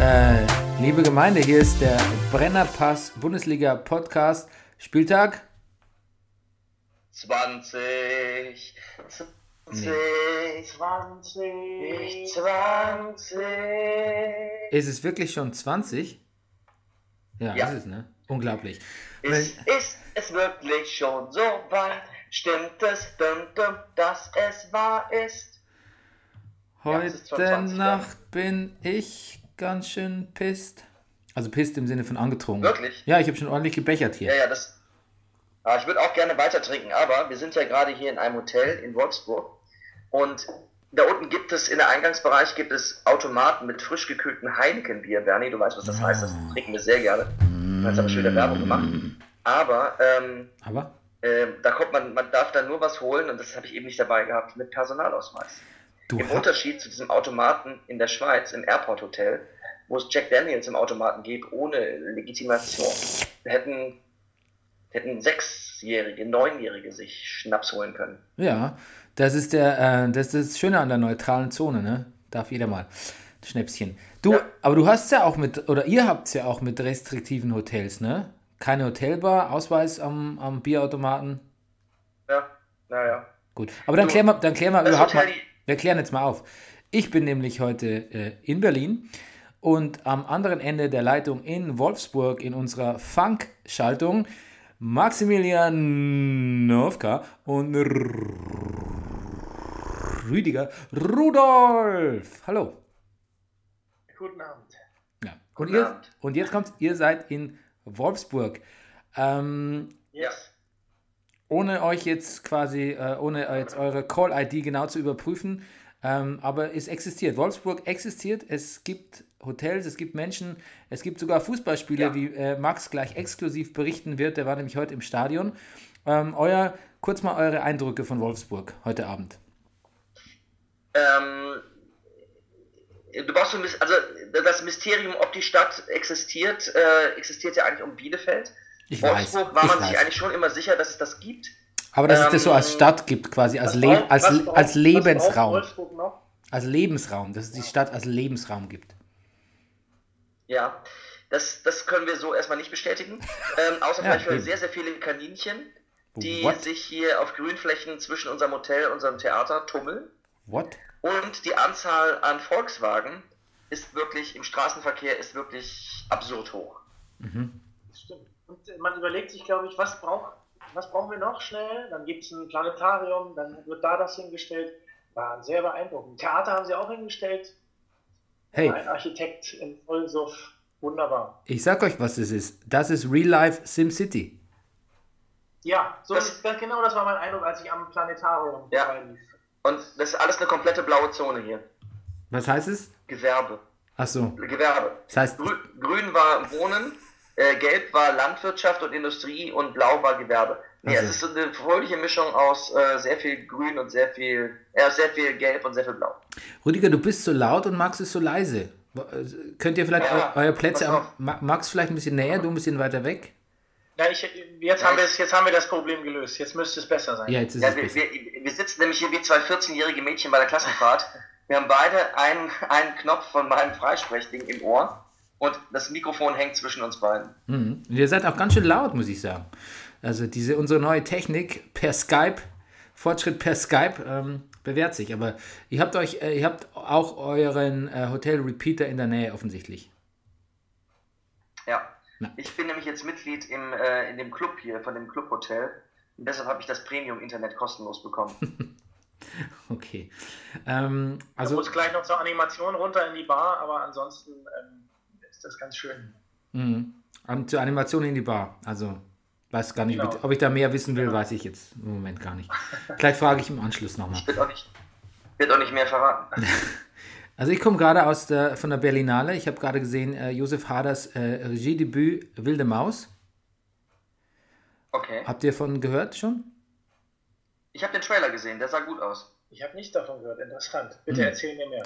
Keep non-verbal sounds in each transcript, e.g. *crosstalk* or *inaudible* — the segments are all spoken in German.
Äh, liebe Gemeinde, hier ist der Brennerpass Bundesliga Podcast Spieltag. 20, 20, 20, 20. Ist es wirklich schon 20? Ja, Ja. ist es, ne? Unglaublich. Ist, ist es wirklich schon so weit? Stimmt es, dum, dum, dass es wahr ist? Ja, es ist Heute 22, Nacht bin ich ganz schön pisst. Also pisst im Sinne von angetrunken. Wirklich? Ja, ich habe schon ordentlich gebechert hier. Ja, ja, das. Ah, ich würde auch gerne weiter trinken, aber wir sind ja gerade hier in einem Hotel in Wolfsburg und da unten gibt es, in der Eingangsbereich gibt es Automaten mit frisch gekühlten Heineken-Bier. Bernie, du weißt, was das heißt, das trinken wir sehr gerne. Jetzt habe ich schon wieder Werbung gemacht. Aber ähm, Aber? ähm, da kommt man, man darf dann nur was holen und das habe ich eben nicht dabei gehabt mit Personalausweis. Du Im Unterschied zu diesem Automaten in der Schweiz, im Airport Hotel, wo es Jack Daniels im Automaten gibt, ohne Legitimation, hätten, hätten Sechsjährige, Neunjährige sich Schnaps holen können. Ja, das ist der, äh, das ist das Schöne an der neutralen Zone, ne? Darf jeder mal. Schnäpschen. Du, Ja. aber du hast ja auch mit, oder ihr habt ja auch mit restriktiven Hotels, ne? Keine Hotelbar, Ausweis am, am Bierautomaten. Ja, naja. Gut. Aber dann klären wir, dann klären wir das überhaupt Hotel- mal. Wir klären jetzt mal auf. Ich bin nämlich heute äh, in Berlin und am anderen Ende der Leitung in Wolfsburg in unserer Funk-Schaltung Maximilian Nowka und Rüdiger Rudolf. Hallo. Guten Abend. Ja. Und, Guten ihr, Abend. und jetzt kommt, ihr seid in Wolfsburg. Ähm, Ja. Ohne euch jetzt quasi, äh, ohne jetzt eure Call-ID genau zu überprüfen, ähm, aber es existiert. Wolfsburg existiert. Es gibt Hotels, es gibt Menschen, es gibt sogar Fußballspiele, Ja. wie äh, Max gleich exklusiv berichten wird. Der war nämlich heute im Stadion. Ähm, euer, kurz mal eure Eindrücke von Wolfsburg heute Abend. Ähm, du brauchst so ein bisschen, also das Mysterium, ob die Stadt existiert, äh, existiert ja eigentlich um Bielefeld. Ich weiß, Wolfsburg war ich man sich weiß. eigentlich schon immer sicher, dass es das gibt. Aber dass es das so als ähm, Stadt gibt, quasi als, Leb braucht- als, was braucht- als Lebensraum. braucht Wolfsburg noch? Als Lebensraum, dass es die Stadt als Lebensraum gibt. Ja, das, das können wir so erstmal nicht bestätigen. Ähm, außer *laughs* Ja, vielleicht für eben. sehr, sehr viele Kaninchen, die What? sich hier auf Grünflächen zwischen unserem Hotel und unserem Theater tummeln. What? Und die Anzahl an Volkswagen ist wirklich, im Straßenverkehr ist wirklich absurd hoch. Das stimmt. Und man überlegt sich, glaube ich, was, braucht, was brauchen wir noch schnell? Dann gibt es ein Planetarium, dann wird da das hingestellt. War sehr beeindruckend. Theater haben sie auch hingestellt. Hey, Ein Architekt in Vollsuff. Wunderbar. ich sag euch, was das ist. Das ist Real Life SimCity. Ja, so Das- ist, das, genau das war mein Eindruck, als ich am Planetarium Ja. vorbeilief. Und das ist alles eine komplette blaue Zone hier. Was heißt es? Gewerbe. Ach so. Gewerbe. Das heißt, Grü grün war Wohnen, äh, gelb war Landwirtschaft und Industrie und blau war Gewerbe. Nee, Also. es ist so eine fröhliche Mischung aus äh, sehr viel Grün und sehr viel, äh, sehr viel Gelb und sehr viel Blau. Rüdiger, du bist so laut und Max ist so leise. Äh, Könnt ihr vielleicht Ja, eu eure Plätze am. Ma- Max vielleicht ein bisschen näher, du ein bisschen weiter weg? Ja, ich, jetzt, haben wir es, jetzt haben wir das Problem gelöst. Jetzt müsste es besser sein. Ja, jetzt ist Ja, es wir, besser. wir, wir sitzen nämlich hier wie zwei 14-jährige Mädchen bei der Klassenfahrt. Wir haben beide einen, einen Knopf von meinem Freisprechding im Ohr und das Mikrofon hängt zwischen uns beiden. Mhm. Und ihr seid auch ganz schön laut, muss ich sagen. Also diese unsere neue Technik per Skype, Fortschritt per Skype, ähm, bewährt sich. Aber ihr habt euch, äh, ihr habt auch euren äh, Hotel Repeater in der Nähe offensichtlich. Ja. Na. Ich bin nämlich jetzt Mitglied im, äh, in dem Club hier, von dem Clubhotel. Und deshalb habe ich das Premium-Internet kostenlos bekommen. *laughs* Okay. Ähm, Also also muss gleich noch zur Animation runter in die Bar, aber ansonsten ähm, ist das ganz schön. mh, an- zur Animation in die Bar. Also weiß gar nicht, ob Genau. ich- ob ich da mehr wissen will, weiß ich jetzt im Moment gar nicht. Vielleicht frage ich im Anschluss nochmal. Wird auch nicht, wird auch nicht mehr verraten. *laughs* Also ich komme gerade aus der, von der Berlinale. Ich habe gerade gesehen, äh, Josef Haders äh, Regiedebüt Wilde Maus. Okay. Habt ihr von gehört schon? Ich habe den Trailer gesehen, der sah gut aus. Ich habe nichts davon gehört. Interessant. Bitte Hm. erzähl mir mehr.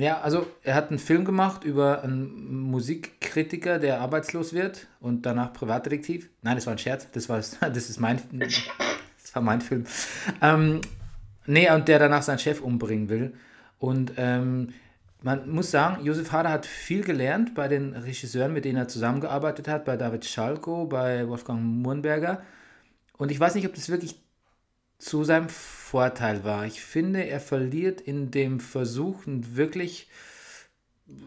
Ja, also er hat einen Film gemacht über einen Musikkritiker, der arbeitslos wird und danach Privatdetektiv. Nein, das war ein Scherz. Das war *laughs* das ist mein das war mein Film. Ähm, nee, und der danach seinen Chef umbringen will. Und ähm, man muss sagen, Josef Hader hat viel gelernt bei den Regisseuren, mit denen er zusammengearbeitet hat, bei David Schalko, bei Wolfgang Murnberger. Und ich weiß nicht, ob das wirklich zu seinem Vorteil war. Ich finde, er verliert in dem Versuch, einen wirklich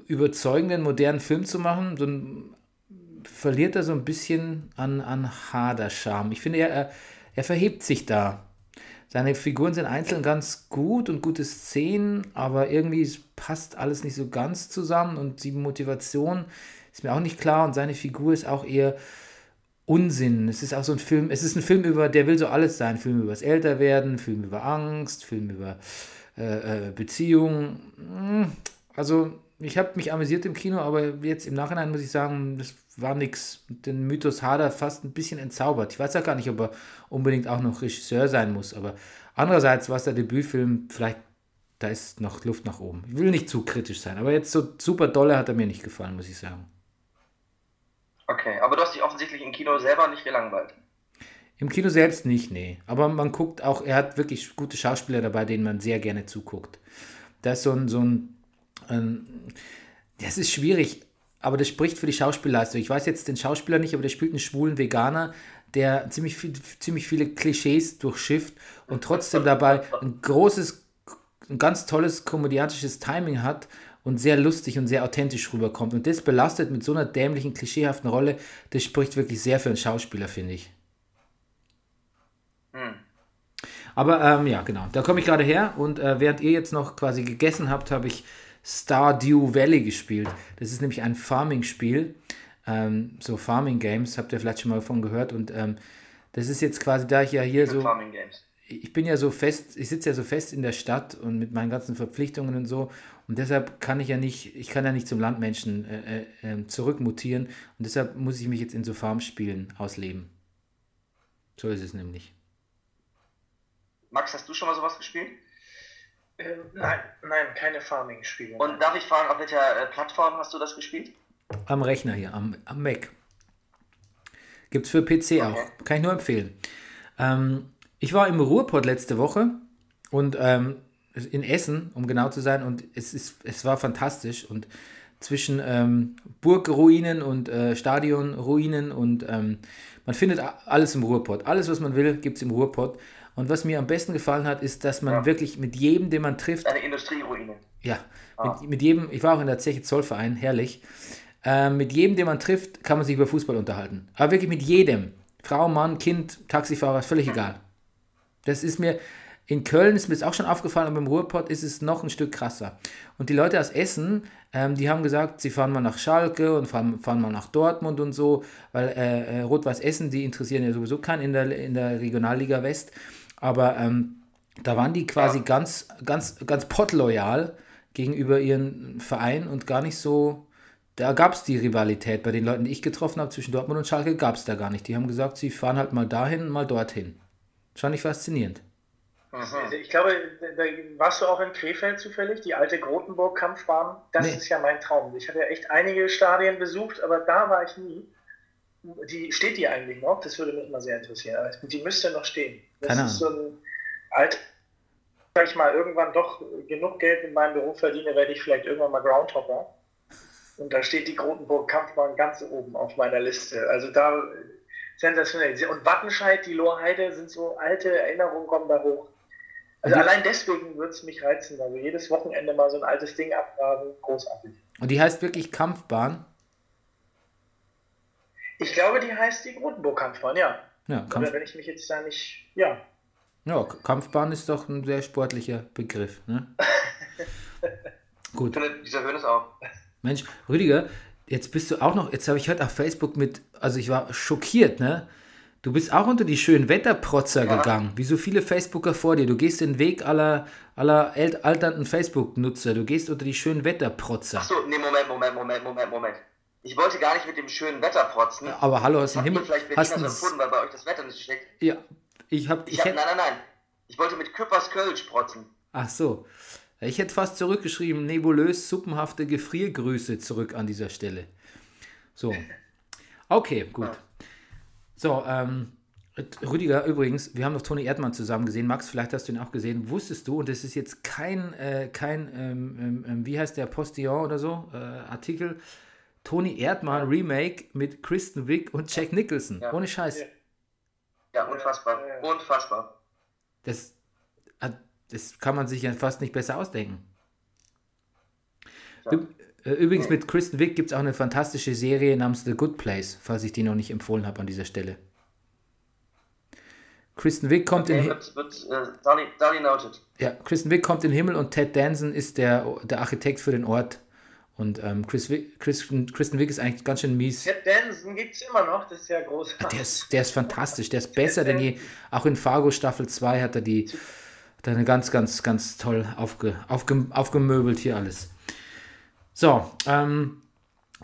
überzeugenden, modernen Film zu machen, so ein, verliert er so ein bisschen an, an Hader-Charme. Ich finde, er, er verhebt sich da. Seine Figuren sind einzeln ganz gut und gute Szenen, aber irgendwie passt alles nicht so ganz zusammen und die Motivation ist mir auch nicht klar und seine Figur ist auch eher Unsinn. Es ist auch so ein Film, es ist ein Film über, der will so alles sein. Film über das Älterwerden, Film über Angst, Film über äh, äh, Beziehungen. Mm, Also ich habe mich amüsiert im Kino, aber jetzt im Nachhinein muss ich sagen, das war nix. Den Mythos Hader fast ein bisschen entzaubert. Ich weiß ja gar nicht, ob er unbedingt auch noch Regisseur sein muss, aber andererseits war es der Debütfilm, vielleicht da ist noch Luft nach oben. Ich will nicht zu kritisch sein, aber jetzt so super dolle hat er mir nicht gefallen, muss ich sagen. Okay, aber du hast dich offensichtlich im Kino selber nicht gelangweilt. Im Kino selbst nicht, nee. Aber man guckt auch, er hat wirklich gute Schauspieler dabei, denen man sehr gerne zuguckt. Das ist so ein, so ein, ein das ist schwierig, aber das spricht für die Schauspielleistung. Ich weiß jetzt den Schauspieler nicht, aber der spielt einen schwulen Veganer, der ziemlich, viel, ziemlich viele Klischees durchschifft und trotzdem dabei ein großes, ein ganz tolles komödiantisches Timing hat und sehr lustig und sehr authentisch rüberkommt. Und das belastet mit so einer dämlichen, klischeehaften Rolle, das spricht wirklich sehr für einen Schauspieler, finde ich. Hm. Aber ähm, ja, genau. Da komme ich gerade her und äh, während ihr jetzt noch quasi gegessen habt, habe ich Stardew Valley gespielt. Das ist nämlich ein Farming-Spiel. Ähm, so Farming Games, habt ihr vielleicht schon mal davon gehört. Und ähm, das ist jetzt quasi, da ich ja hier so. Farming Games. Ich bin ja so fest, ich sitze ja so fest in der Stadt und mit meinen ganzen Verpflichtungen und so. Und deshalb kann ich ja nicht, ich kann ja nicht zum Landmenschen äh, äh, ähm, zurückmutieren. Und deshalb muss ich mich jetzt in so Farmspielen ausleben. So ist es nämlich. Max, hast du schon mal sowas gespielt? Ähm, nein, nein, keine Farming-Spiele. Und darf ich fragen, auf welcher äh, Plattform hast du das gespielt? Am Rechner hier, am, am Mac. Gibt es für PC auch. Kann ich nur empfehlen. Ähm, ich war im Ruhrpott letzte Woche und ähm, in Essen, um genau zu sein, und es, ist, es war fantastisch. Und zwischen ähm, Burgruinen und äh, Stadionruinen und ähm, man findet alles im Ruhrpott. Alles, was man will, gibt es im Ruhrpott. Und was mir am besten gefallen hat, ist, dass man Ja. wirklich mit jedem, den man trifft, Eine Industrieruine. ja, mit, mit jedem, ich war auch in der Zeche Zollverein, herrlich. Ähm, mit jedem, den man trifft, kann man sich über Fußball unterhalten. Aber wirklich mit jedem. Frau, Mann, Kind, Taxifahrer, ist völlig egal. Das ist mir, in Köln ist mir das auch schon aufgefallen, aber im Ruhrpott ist es noch ein Stück krasser. Und die Leute aus Essen, ähm, die haben gesagt, sie fahren mal nach Schalke und fahren, fahren mal nach Dortmund und so, weil äh, äh, Rot-Weiß Essen, die interessieren ja sowieso keinen in der, in der Regionalliga West. Aber ähm, da waren die quasi ganz, ganz, ganz pottloyal gegenüber ihren Verein und gar nicht so. Da gab es die Rivalität bei den Leuten, die ich getroffen habe zwischen Dortmund und Schalke, gab es da gar nicht. Die haben gesagt, sie fahren halt mal dahin, mal dorthin. Das fand ich faszinierend. Ich glaube, da warst du auch in Krefeld zufällig, die alte Grotenburg-Kampfbahn. Das Nee. ist ja mein Traum. Ich habe ja echt einige Stadien besucht, aber da war ich nie. die steht die eigentlich noch? Das würde mich mal sehr interessieren. Aber die müsste noch stehen. Das Keine ist so ein alt, sag ich mal, irgendwann doch genug Geld in meinem Beruf verdiene, werde ich vielleicht irgendwann mal Groundhopper. Und da steht die Grotenburg Kampfbahn ganz oben auf meiner Liste. Also da sensationell. Und Wattenscheid, die Lohrheide sind so alte Erinnerungen kommen da hoch. Also allein deswegen würde es mich reizen. Also jedes Wochenende mal so ein altes Ding abgraben, großartig. Und die heißt wirklich Kampfbahn. Ich glaube, die heißt die Grotenburg-Kampfbahn, ja. Ja, Kampf, Oder wenn ich mich jetzt da nicht. Ja. ja, Kampfbahn ist doch ein sehr sportlicher Begriff. Ne? *laughs* Gut. Findet dieser Hönes auch. Mensch, Rüdiger, jetzt bist du auch noch, jetzt habe ich heute auf Facebook mit, also ich war schockiert, ne? Du bist auch unter die schönen Wetterprotzer Ja. gegangen, wie so viele Facebooker vor dir. Du gehst den Weg aller, aller alternden Facebook-Nutzer. Du gehst unter die schönen Wetterprotzer. Achso, nee, Moment, Moment, Moment, Moment, Moment. Ich wollte gar nicht mit dem schönen Wetter protzen. Aber hallo, hast du einen ihr Himmel? vielleicht Hast Berliner du so empfunden, weil bei euch das Wetter nicht schlecht Ja, ich hab, Ich ich hab, hätte, nein, nein, nein. Ich wollte mit Küppers Kölsch protzen. ach so. Ich hätte fast zurückgeschrieben, nebulös suppenhafte Gefriergrüße zurück an dieser Stelle. So. Okay, gut. So, ähm, Rüdiger, übrigens, wir haben noch Toni Erdmann zusammen gesehen. Max, vielleicht hast du ihn auch gesehen. Wusstest du, und das ist jetzt kein, äh, kein ähm, ähm, ähm, wie heißt der, Postillon oder so, äh, Artikel, Toni Erdmann Remake mit Kristen Wiig und Jack Nicholson. Ja. Ohne Scheiß. Ja. Unfassbar. Unfassbar. Das, das kann man sich ja fast nicht besser ausdenken. Ja. Äh, Übrigens mit Kristen Wiig gibt es auch eine fantastische Serie namens The Good Place, falls ich die noch nicht empfohlen habe an dieser Stelle. Kristen Wiig kommt in Okay, Hi- wird, wird äh, Dolly noted. ja, Kristen Wiig kommt in den Himmel und Ted Danson ist der, der Architekt für den Ort. Und ähm, Chris Wiig, Kristen, Kristen Wiig ist eigentlich ganz schön mies. Ted Danson gibt es immer noch, das ist ja großartig. Der ist, der ist fantastisch, der ist besser denn je. Auch in Fargo Staffel 2 hat er die eine ganz, ganz, ganz toll aufge, aufge, aufgemöbelt hier alles. So, ähm,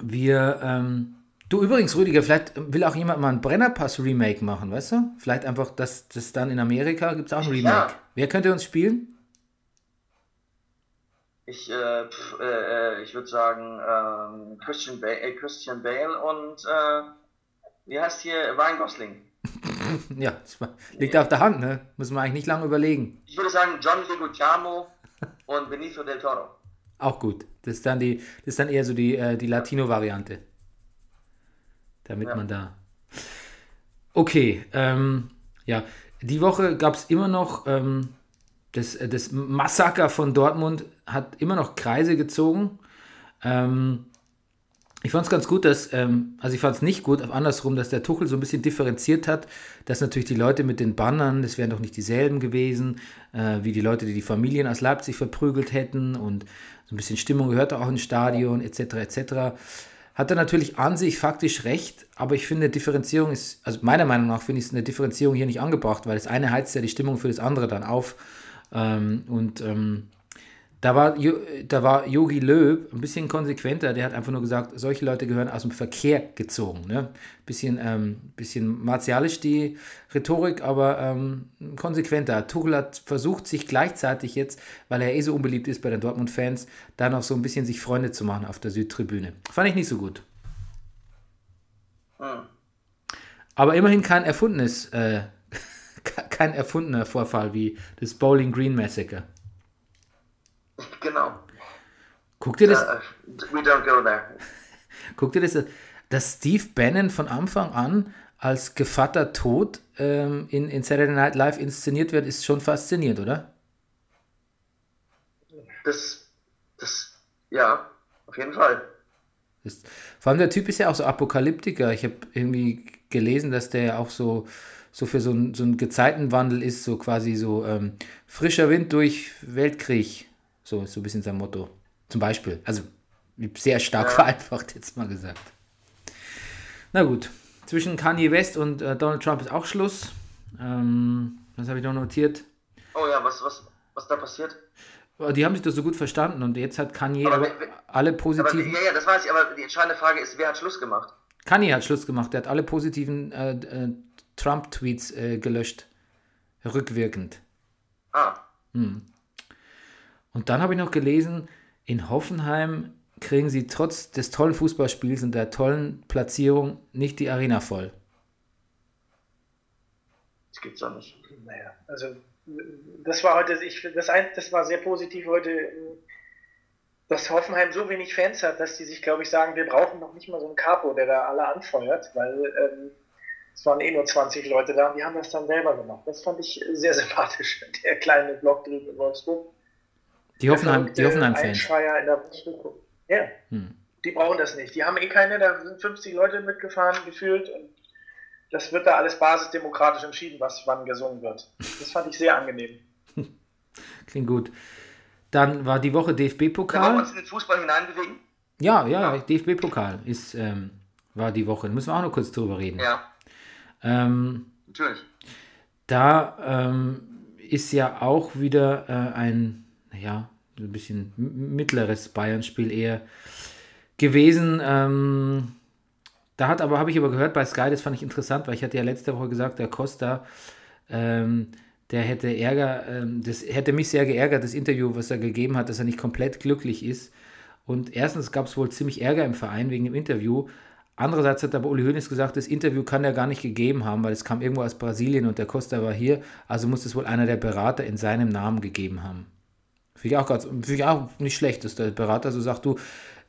wir, ähm, du übrigens, Rüdiger, vielleicht will auch jemand mal ein Brennerpass-Remake machen, weißt du? Vielleicht einfach, das, das dann in Amerika gibt es auch ein Remake. Ja. Wer könnte uns spielen? Ich, äh, pf, äh, äh, ich würde sagen, ähm, Christian, ba äh, Christian Bale und, äh, wie heißt hier, Ryan Gosling. *laughs* *laughs* Ja, liegt auf der Hand, ne? Muss man eigentlich nicht lange überlegen. Ich würde sagen, John Leguizamo und Benicio del Toro. Auch gut. Das ist dann, die, das ist dann eher so die, äh, die Latino-Variante. Damit Ja. man da. Okay, ähm, ja. Die Woche gab es immer noch ähm, das, äh, das Massaker von Dortmund hat immer noch Kreise gezogen. Ähm, ich fand es ganz gut, dass, ähm, also ich fand es nicht gut, andersrum, dass der Tuchel so ein bisschen differenziert hat, dass natürlich die Leute mit den Bannern, das wären doch nicht dieselben gewesen, äh, wie die Leute, die die Familien aus Leipzig verprügelt hätten und so ein bisschen Stimmung gehört auch ins Stadion, etc., etc. Hat er natürlich an sich faktisch recht, aber ich finde, Differenzierung ist, also meiner Meinung nach finde ich eine Differenzierung hier nicht angebracht, weil das eine heizt ja die Stimmung für das andere dann auf. Ähm, und ähm, da war, da war Yogi Löw ein bisschen konsequenter. Der hat einfach nur gesagt, solche Leute gehören aus dem Verkehr gezogen. Ne? Bisschen, ähm, bisschen martialisch die Rhetorik, aber ähm, konsequenter. Tuchel hat versucht, sich gleichzeitig jetzt, weil er eh so unbeliebt ist bei den Dortmund-Fans, da noch so ein bisschen sich Freunde zu machen auf der Südtribüne. Fand ich nicht so gut. Hm. Aber immerhin kein erfundenes, äh, *laughs* kein erfundener Vorfall wie das Bowling Green Massacre. Genau. Guck dir das, Äh, we don't go there. Guck dir das. Dass Steve Bannon von Anfang an als Gevatter Tod ähm, in, in Saturday Night Live inszeniert wird, ist schon faszinierend, oder? Das, das, ja, auf jeden Fall. Das, vor allem der Typ ist ja auch so Apokalyptiker. Ich habe irgendwie gelesen, dass der ja auch so, so für so, ein, so einen Gezeitenwandel ist, so quasi so ähm, frischer Wind durch Weltkrieg. So ist so ein bisschen sein Motto. Zum Beispiel. Also sehr stark *laughs* vereinfacht jetzt mal gesagt. Na gut. Zwischen Kanye West und äh, Donald Trump ist auch Schluss. Ähm, was habe ich noch notiert? Oh ja, was, was, was da passiert? Oh, Die haben sich doch so gut verstanden und jetzt hat Kanye Aber aber wer- alle Aber, positiven. ja, ja, das weiß ich, aber die entscheidende Frage ist, wer hat Schluss gemacht? Kanye hat Schluss gemacht. Der hat alle positiven äh, äh, Trump-Tweets äh, gelöscht. Rückwirkend. Ah, Und dann habe ich noch gelesen, in Hoffenheim kriegen sie trotz des tollen Fußballspiels und der tollen Platzierung nicht die Arena voll. Das gibt's doch nicht. Naja, also das war heute, ich, das, ein, das war sehr positiv heute, dass Hoffenheim so wenig Fans hat, dass die sich, glaube ich, sagen, wir brauchen noch nicht mal so einen Capo, der da alle anfeuert, weil ähm, es waren eh nur 20 Leute da und die haben das dann selber gemacht. Das fand ich sehr *laughs* sympathisch, der kleine Block drüben in Wolfsburg. Die Hoffenheim, die Hoffenheim-Fans. Einschreier in der. Ja, Hm. die brauchen das nicht. Die haben eh keine, da sind 50 Leute mitgefahren, gefühlt und das wird da alles basisdemokratisch entschieden, was wann gesungen wird. Das fand ich sehr angenehm. *laughs* Klingt gut. Dann war die Woche Können wir DFB-Pokal. uns in den Fußball hineinbewegen? Ja, ja, DFB-Pokal ist, ähm, war die Woche. Da müssen wir auch noch kurz drüber reden. Ja, Ähm, natürlich. da ähm, ist ja auch wieder äh, ein, so ein bisschen mittleres Bayern-Spiel eher gewesen. Ähm, da hat aber, habe ich aber gehört bei Sky, das fand ich interessant, weil ich hatte ja letzte Woche gesagt, der Costa, ähm, der hätte Ärger, ähm, das hätte mich sehr geärgert, das Interview, was er gegeben hat, dass er nicht komplett glücklich ist. Und erstens gab es wohl ziemlich Ärger im Verein wegen dem Interview. Andererseits hat aber Uli Hoeneß gesagt, das Interview kann er gar nicht gegeben haben, weil es kam irgendwo aus Brasilien und der Costa war hier. Also muss es wohl einer der Berater in seinem Namen gegeben haben. Finde ich auch, ganz, finde ich auch nicht schlecht, dass der Berater so sagt, du,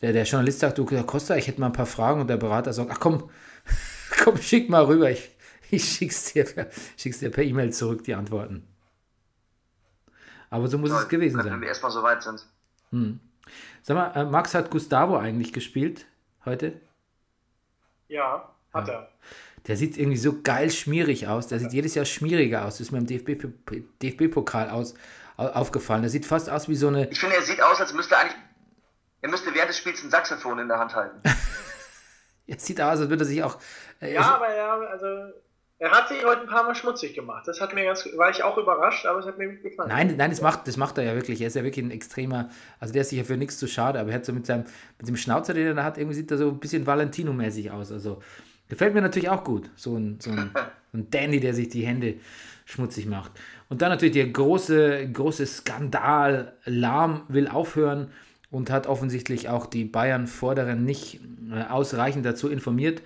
der, der Journalist sagt, du, Herr Costa, ich hätte mal ein paar Fragen und der Berater sagt, ach komm, *laughs* komm, schick mal rüber, ich, ich schick's dir, per- schick's dir per E-Mail zurück, die Antworten. Aber so muss es gewesen Wenn sein. wir erstmal so weit sind. Sag mal, äh, Max hat Gustavo eigentlich gespielt heute? Ja, hat er. Der sieht irgendwie so geil schmierig aus. Der sieht jedes Jahr schmieriger aus. Das ist mir im DFB-Pokal DFB aus, au- aufgefallen. Der sieht fast aus wie so eine. Ich finde, er sieht aus, als müsste er eigentlich. Er müsste während des Spiels ein Saxophon in der Hand halten. *laughs* Er sieht aus, als würde er sich auch. Äh, Ja, aber er, also, er hat sich heute ein paar Mal schmutzig gemacht. Das hat mir ganz, war ich auch überrascht, aber es hat mir gut gefallen. Nein, nein, das macht, das macht er ja wirklich. Er ist ja wirklich ein extremer, also der ist sich ja für nichts zu schade, aber er hat so mit seinem, mit dem Schnauzer, den er da hat, irgendwie sieht er so ein bisschen Valentino-mäßig aus. Also gefällt mir natürlich auch gut. So ein, so ein, *laughs* so ein Dandy, der sich die Hände schmutzig macht. Und dann natürlich der große, große Skandal. Lahm will aufhören und hat offensichtlich auch die Bayern-Vorderen nicht äh, ausreichend dazu informiert.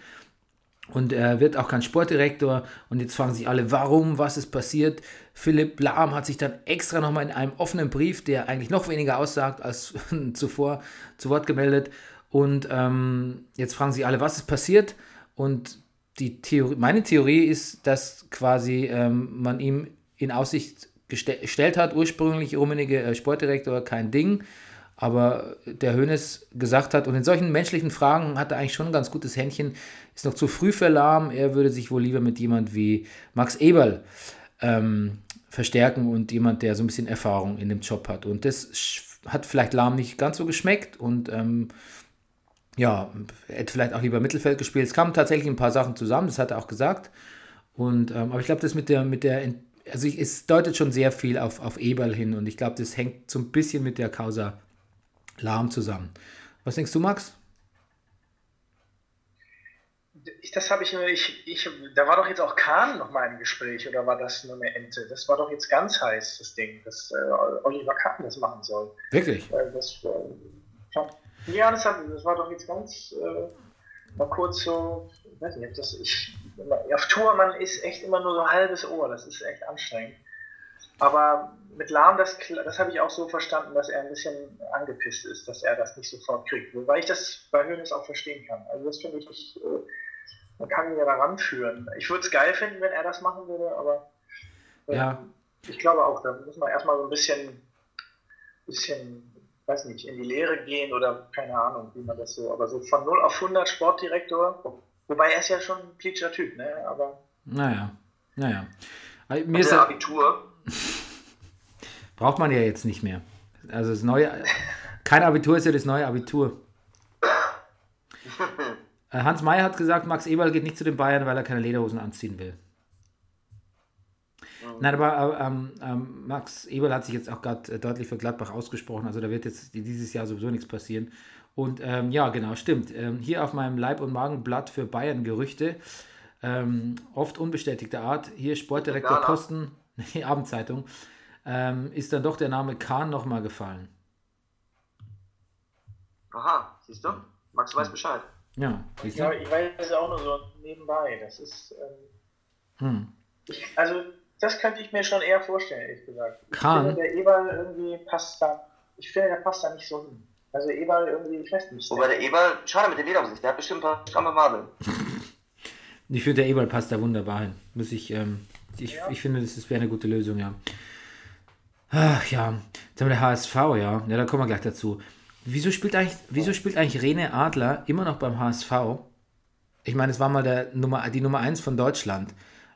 Und er wird auch kein Sportdirektor. Und jetzt fragen sich alle, warum, was ist passiert. Philipp Lahm hat sich dann extra nochmal in einem offenen Brief, der eigentlich noch weniger aussagt als *laughs* zuvor, zu Wort gemeldet. Und ähm, jetzt fragen sich alle, was ist passiert. Und die Theorie, meine Theorie ist, dass quasi ähm, man ihm in Aussicht geste gestellt hat, ursprünglich Rummenigge äh, Sportdirektor, kein Ding. Aber der Hönes gesagt hat, und in solchen menschlichen Fragen hat er eigentlich schon ein ganz gutes Händchen, ist noch zu früh für Lahm. Er würde sich wohl lieber mit jemand wie Max Eberl ähm, verstärken und jemand, der so ein bisschen Erfahrung in dem Job hat. Und das hat vielleicht Lahm nicht ganz so geschmeckt und ähm, ja, hätte vielleicht auch lieber Mittelfeld gespielt. Es kamen tatsächlich ein paar Sachen zusammen, das hat er auch gesagt. Und, ähm, aber ich glaube, das mit der, mit der, also ich, es deutet schon sehr viel auf, auf Eberl hin und ich glaube, das hängt so ein bisschen mit der Causa Lahm zusammen. Was denkst du, Max? Ich, das habe ich, nur- ich, ich, da war doch jetzt auch Kahn noch mal im Gespräch, oder war das nur eine Ente? Das war doch jetzt ganz heiß, das Ding, dass äh, Oliver Kahn das machen soll. Wirklich? Weil das, äh, ja, das, hat, das war doch jetzt ganz, äh, mal kurz so, ich weiß nicht, ob das, ich, auf Tour, man ist echt immer nur so ein halbes Ohr, das ist echt anstrengend. Aber mit Lahm, das, das habe ich auch so verstanden, dass er ein bisschen angepisst ist, dass er das nicht sofort kriegt. Wobei ich das bei Hönes auch verstehen kann. Also das finde ich, äh, man kann ihn ja daran führen. Ich würde es geil finden, wenn er das machen würde, aber Ja. ich glaube auch, da muss man erstmal so ein bisschen, bisschen, weiß nicht, in die Lehre gehen oder keine Ahnung, wie man das so, aber so von 0 auf 100 Sportdirektor, wobei er ist ja schon ein plitscher Typ, ne? aber Naja, naja. Also, Mir ist ja, Abitur. *laughs* braucht man ja jetzt nicht mehr. Also das neue, kein Abitur ist ja das neue Abitur. *laughs* Äh, Hans Meyer hat gesagt, Max Eberl geht nicht zu den Bayern, weil er keine Lederhosen anziehen will. Nein, aber äh, ähm, ähm, Max Eberl hat sich jetzt auch gerade äh, deutlich für Gladbach ausgesprochen. Also da wird jetzt dieses Jahr sowieso nichts passieren. Und ähm, ja, genau, stimmt. Ähm, hier auf meinem Leib- und Magenblatt für Bayern Gerüchte, ähm, oft unbestätigter Art, hier Sportdirektor Gala. Posten, *laughs* die Abendzeitung, ähm, ist dann doch der Name Kahn nochmal gefallen. Aha, siehst du? Max weiß Bescheid. Ja, siehst du? Ja, ich weiß es auch nur so nebenbei. Das ist. Ähm, Hm. ich, also, das könnte ich mir schon eher vorstellen, ehrlich gesagt. Ich Kann. finde, der Eberl irgendwie passt da. Ich finde, der passt da nicht so hin. Also, Eberl irgendwie, ich weiß nicht. Wobei der Eber, schade mit dem Lederumsicht, der hat bestimmt ein paar stramme Madeln. *laughs* Ich finde, der Eberl passt da wunderbar hin. Muss ich, ähm, ich, ich finde, das wäre eine gute Lösung, ja. Ach ja, jetzt haben wir der HSV, ja. Ja, da kommen wir gleich dazu. Wieso spielt eigentlich, wieso spielt eigentlich Rene Adler immer noch beim HSV? Ich meine, es war mal der Nummer, die Nummer 1 von Deutschland.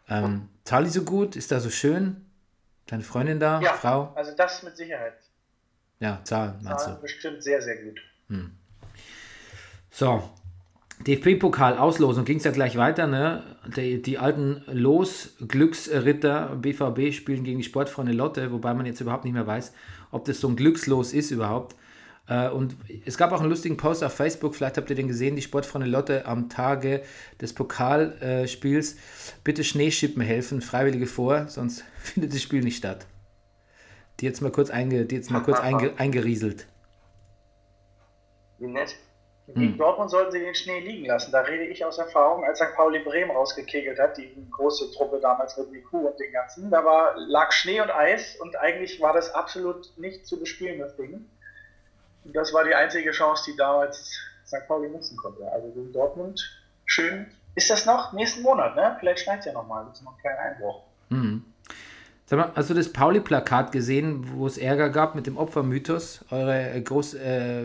Ähm, die so gut? Ist da so schön? Deine Freundin da? Ja, Frau? also das mit Sicherheit. Ja, Zahlen, meinst du? Zahlen bestimmt sehr, sehr gut. So, DFB-Pokal-Auslosung ging es ja gleich weiter. Ne? Die, die alten Los-Glücksritter BVB spielen gegen die Sportfreunde Lotte, wobei man jetzt überhaupt nicht mehr weiß, ob das so ein Glückslos ist überhaupt. Äh, Und es gab auch einen lustigen Post auf Facebook, vielleicht habt ihr den gesehen, die Sportfreunde Lotte am Tage des Pokalspiels. Bitte Schneeschippen helfen, Freiwillige vor, sonst *laughs* findet das Spiel nicht statt. Die jetzt mal kurz, einge, die jetzt mal kurz einge, *laughs* eingerieselt. Wie nett. Hm. Dortmund sollten sie den Schnee liegen lassen. Da rede ich aus Erfahrung, als St. Pauli Bremen rausgekegelt hat, die große Truppe damals mit Miku und den ganzen. Da war, lag Schnee und Eis und eigentlich war das absolut nicht zu bespielen, das Ding. Und das war die einzige Chance, die damals St. Pauli nutzen konnte. Also gegen Dortmund schön. Ist das noch? Nächsten Monat, ne? Vielleicht schneit es ja nochmal. Das ist noch kein Einbruch. Mhm. Sag mal, hast du das Pauli-Plakat gesehen, wo es Ärger gab mit dem Opfermythos? Eure, äh, Groß, äh,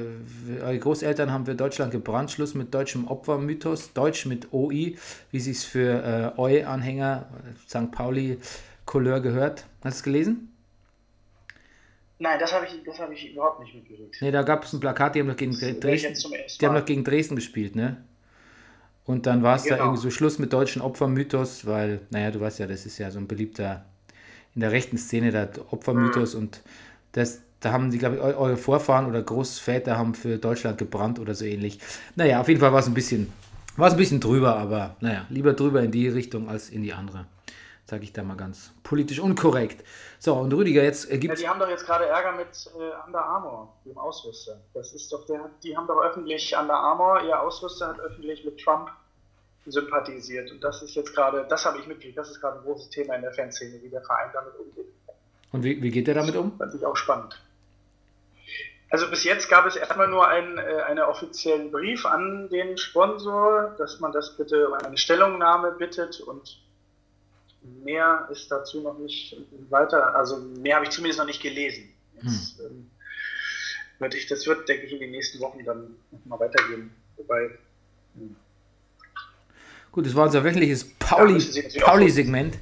eure Großeltern haben für Deutschland gebrannt. Schluss mit deutschem Opfermythos. Deutsch mit OI, wie sich es für äh, Eu-Anhänger St. Pauli-Couleur gehört. Hast du es gelesen? Nein, das habe ich, das hab ich überhaupt nicht mitgekriegt. Ne, da gab es ein Plakat, die haben doch gegen Dresden, die haben doch gegen Dresden gespielt, ne? Und dann war es da Genau. irgendwie so Schluss mit deutschen Opfermythos, weil, naja, du weißt ja, das ist ja so ein beliebter, in der rechten Szene, der Opfermythos und das, da haben die, glaube ich, eu- eure Vorfahren oder Großväter haben für Deutschland gebrannt oder so ähnlich. Naja, auf jeden Fall war es ein bisschen, war es ein bisschen drüber, aber naja, lieber drüber in die Richtung als in die andere. Sage ich da mal ganz politisch unkorrekt. So, und Rüdiger, jetzt äh, Ja, gibt die haben doch jetzt gerade Ärger mit äh, Under Armour, dem Ausrüster. Das ist doch der, die haben doch öffentlich, Under Armour, ihr Ausrüster hat öffentlich mit Trump sympathisiert. Und das ist jetzt gerade, das habe ich mitgekriegt, das ist gerade ein großes Thema in der Fanszene, wie der Verein damit umgeht. Und wie, wie geht der damit um? Fand ich auch spannend. Also bis jetzt gab es erstmal nur einen, äh, einen offiziellen Brief an den Sponsor, dass man das bitte um eine Stellungnahme bittet und mehr ist dazu noch nicht weiter, also mehr habe ich zumindest noch nicht gelesen. Jetzt, ähm, wird ich, das wird, denke ich, in den nächsten Wochen dann nochmal weitergehen. Wobei, hm, Gut, das war unser wöchentliches Ja, Pauli-Segment.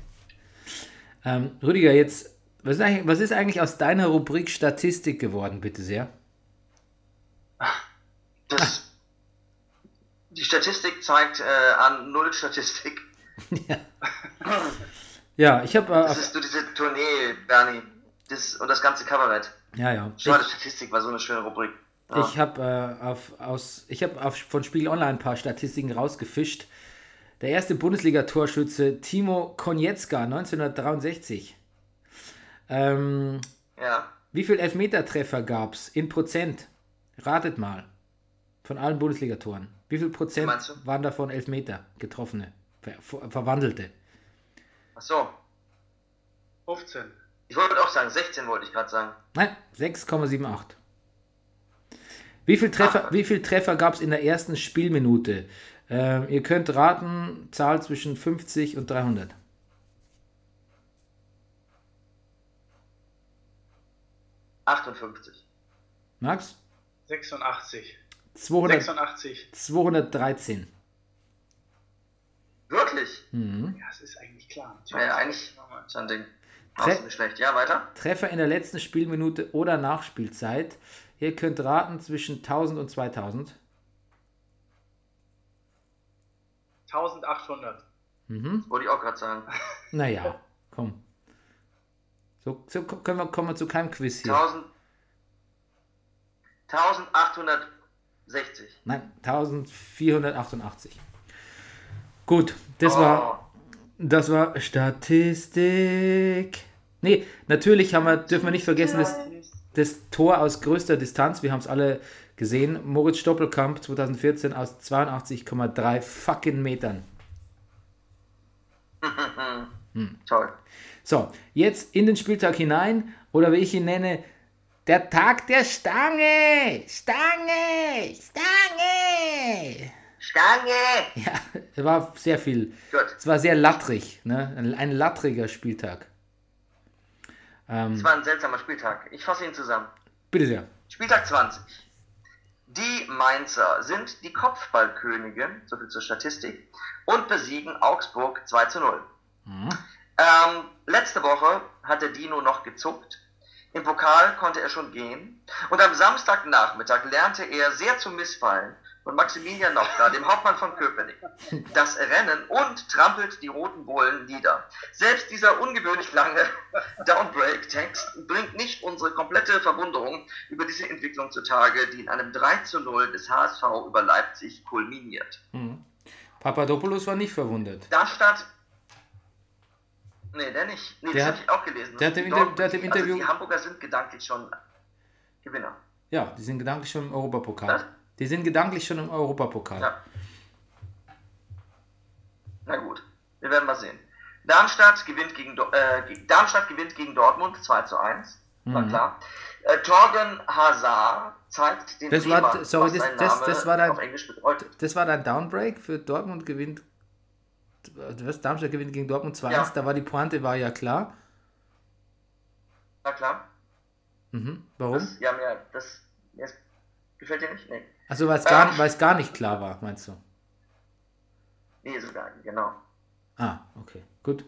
ähm, Rüdiger, jetzt, was ist, eigentlich, was ist eigentlich aus deiner Rubrik Statistik geworden, bitte sehr? Das, die Statistik zeigt äh, an Null Statistik. Ja, ich habe. Das Äh, ist nur diese Tournee, Bernie. Das, und das ganze Kabarett. ja, ja. Schade, Statistik war so eine schöne Rubrik. Ja. ich habe äh, auf, aus, ich hab auf, von Spiegel Online ein paar Statistiken rausgefischt. Der erste Bundesliga-Torschütze Timo Konietzka, 1963. Ähm, ja. Wie viel Elfmetertreffer gab es in Prozent? Ratet mal. Von allen Bundesligatoren. Wie viel Prozent waren davon Elfmeter getroffene, ver ver verwandelte? Ach so. 15. Ich wollte auch sagen, 16 wollte ich gerade sagen. Nein, 6,78. Wie viel Treffer, wie viel Treffer gab es in der ersten Spielminute? Ähm, ihr könnt raten, Zahl zwischen 50 und 300. Achtundfünfzig. Max? 86. 200, 86. 213. Wirklich? Mhm. Ja, das ist eigentlich klar. Ja, ja, eigentlich ist ein Ding. Tre- schlecht. Ja, weiter. Treffer in der letzten Spielminute oder Nachspielzeit. Ihr könnt raten zwischen 1000 und 2000. 1800. Mhm. Wollte ich auch gerade sagen. *laughs* Naja, komm. So, so können wir, kommen wir zu keinem Quiz hier. 1000, 1860. Nein, 1488. Gut, das war, Oh, das war Statistik. Nee, natürlich haben wir, dürfen wir nicht vergessen, das, das Tor aus größter Distanz. Wir haben es alle gesehen. Moritz Stoppelkamp 2014 aus 82,3 fucking Metern. *laughs* Toll. So, jetzt in den Spieltag hinein oder wie ich ihn nenne, der Tag der Stange! Stange! Stange! Stange! Ja, es war sehr viel. Gut. Es war sehr lattrig, ne? Ein, ein lattriger Spieltag. Ähm, Es war ein seltsamer Spieltag. Ich fasse ihn zusammen. bitte sehr. Spieltag 20. Die Mainzer sind die Kopfballkönige, so viel zur Statistik, und besiegen Augsburg 2 zu 0. Ähm, letzte Woche hat der Dino noch gezuckt. Im Pokal konnte er schon gehen. Und am Samstagnachmittag lernte er sehr zum Missfallen von Maximilian Nowka, dem Hauptmann von Köpenick, das Rennen und trampelt die roten Bullen nieder. Selbst dieser ungewöhnlich lange *laughs* Downbreak-Text bringt nicht unsere komplette Verwunderung über diese Entwicklung zutage, die in einem 3 zu 0 des HSV über Leipzig kulminiert. Papadopoulos war nicht verwundert. Darmstadt. Nee, der nicht. Nee, Der das habe ich auch gelesen. der hat im Dortmund- der hat im Interview- Also die Hamburger sind gedanklich schon Gewinner. Ja, die sind gedanklich schon im Europapokal. Was? Die sind gedanklich schon im Europapokal. Ja. Na gut, wir werden mal sehen. Darmstadt gewinnt gegen, äh, Darmstadt gewinnt gegen Dortmund 2 zu 1. Mhm. War klar. Äh, Torgen Hazard zeigt den Das war- Bremer, sorry, das- das- das war dein-. Das war dein Downbreak für Dortmund gewinnt. Was? Darmstadt gewinnt gegen Dortmund 2-1. Ja. Da war die Pointe, war ja klar. Na klar. Mhm. Warum? Das, ja, mir, das, das gefällt dir nicht? Nee. Also weil es gar, Ähm. gar nicht klar war, meinst du? Nee, sogar, genau. Ah, okay. Gut.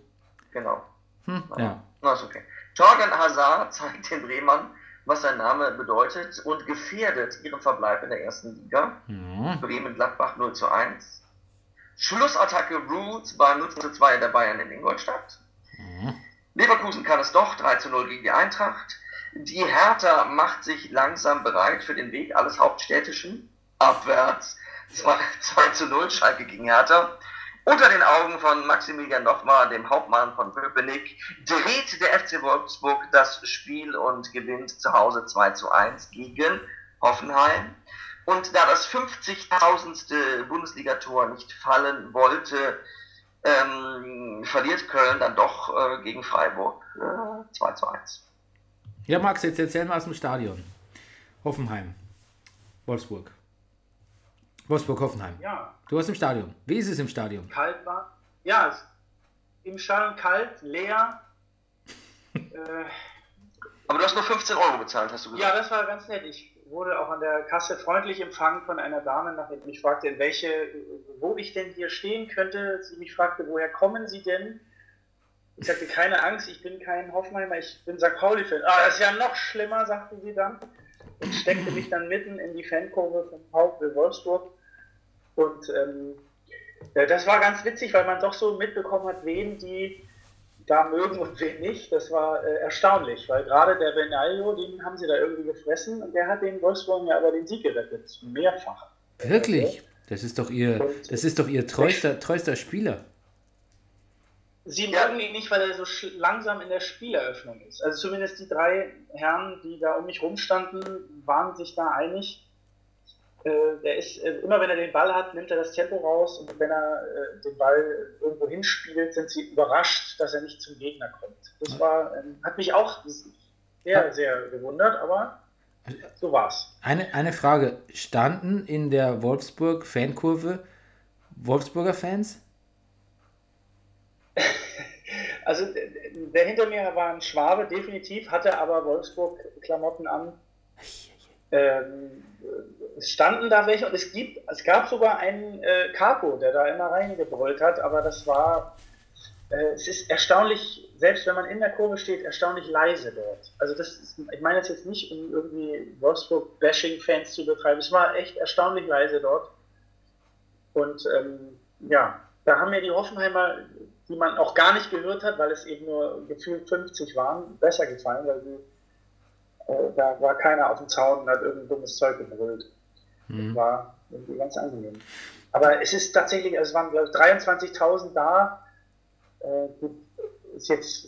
Genau. Hm, ja. Na, ist okay. Torgen Hazard zeigt den Bremern, was sein Name bedeutet und gefährdet ihren Verbleib in der ersten Liga. Mhm. Bremen-Gladbach 0 zu 1. Schlussattacke Roots bei 0 zu 2 der Bayern in Ingolstadt. Leverkusen kann es doch 3 zu 0 gegen die Eintracht. Die Hertha macht sich langsam bereit für den Weg alles Hauptstädtischen. Abwärts 2, 2 zu 0 Schalke gegen Hertha. Unter den Augen von Maximilian Nochmar, dem Hauptmann von Köpenick, dreht der FC Wolfsburg das Spiel und gewinnt zu Hause 2 zu 1 gegen Hoffenheim. Und da das 50.000. Bundesligator nicht fallen wollte, ähm, verliert Köln dann doch äh, gegen Freiburg äh, 2 zu 1. Ja, Max, jetzt erzähl mal aus dem Stadion. Hoffenheim. Wolfsburg. Wolfsburg-Hoffenheim. Ja, Du warst im Stadion. Wie ist es im Stadion? kalt war. Ja, es- im Stadion kalt, leer. *laughs* äh, Aber du hast nur 15 Euro bezahlt, hast du ja, gesagt. das war ganz nett. Ich wurde auch an der Kasse freundlich empfangen von einer Dame, nachdem ich mich fragte, in welche, wo ich denn hier stehen könnte. Sie mich fragte, woher kommen Sie denn? Ich sagte, keine Angst, ich bin kein Hoffenheimer, ich bin St. Pauli-Fan. Ah, das ist ja noch schlimmer, sagte sie dann. Steckte mich dann mitten in die Fankurve vom VfL Wolfsburg. Und ähm, das war ganz witzig, weil man doch so mitbekommen hat, wen die da mögen und wen nicht. Das war äh, erstaunlich, weil gerade der Benaglio, den haben sie da irgendwie gefressen und der hat den Wolfsburg ja aber den Sieg gerettet. Mehrfach. Wirklich? Das ist doch ihr, das ist doch ihr treuster, treuster Spieler. Sie Ja. mögen ihn nicht, weil er so langsam in der Spieleröffnung ist. Also zumindest die drei Herren, die da um mich rumstanden, waren sich da einig. Äh, der ist, äh, immer wenn er den Ball hat, nimmt er das Tempo raus und wenn er äh, den Ball irgendwo hinspielt, sind sie überrascht, dass er nicht zum Gegner kommt. Das war, ähm, hat mich auch sehr, sehr gewundert, aber so war's. Eine, eine Frage. Standen in der Wolfsburg-Fankurve Wolfsburger Fans? *laughs* Also der- hinter mir war ein Schwabe, definitiv, hatte aber Wolfsburg-Klamotten an. Ähm, es standen da welche und es gibt, es gab sogar einen äh, Capo, der da immer reingebrüllt hat, aber das war, äh, es ist erstaunlich, selbst wenn man in der Kurve steht, erstaunlich leise dort. Also das ist, ich meine das jetzt nicht, um irgendwie Wolfsburg-Bashing-Fans zu betreiben, es war echt erstaunlich leise dort. Und ähm, ja, da haben mir die Hoffenheimer, die man auch gar nicht gehört hat, weil es eben nur gefühlt 50 waren, besser gefallen, weil die, äh, da war keiner auf dem Zaun und hat irgendein dummes Zeug gebrüllt. Das war irgendwie ganz angenehm. Aber es ist tatsächlich, also es waren glaube ich 23.000 da. Äh, ist jetzt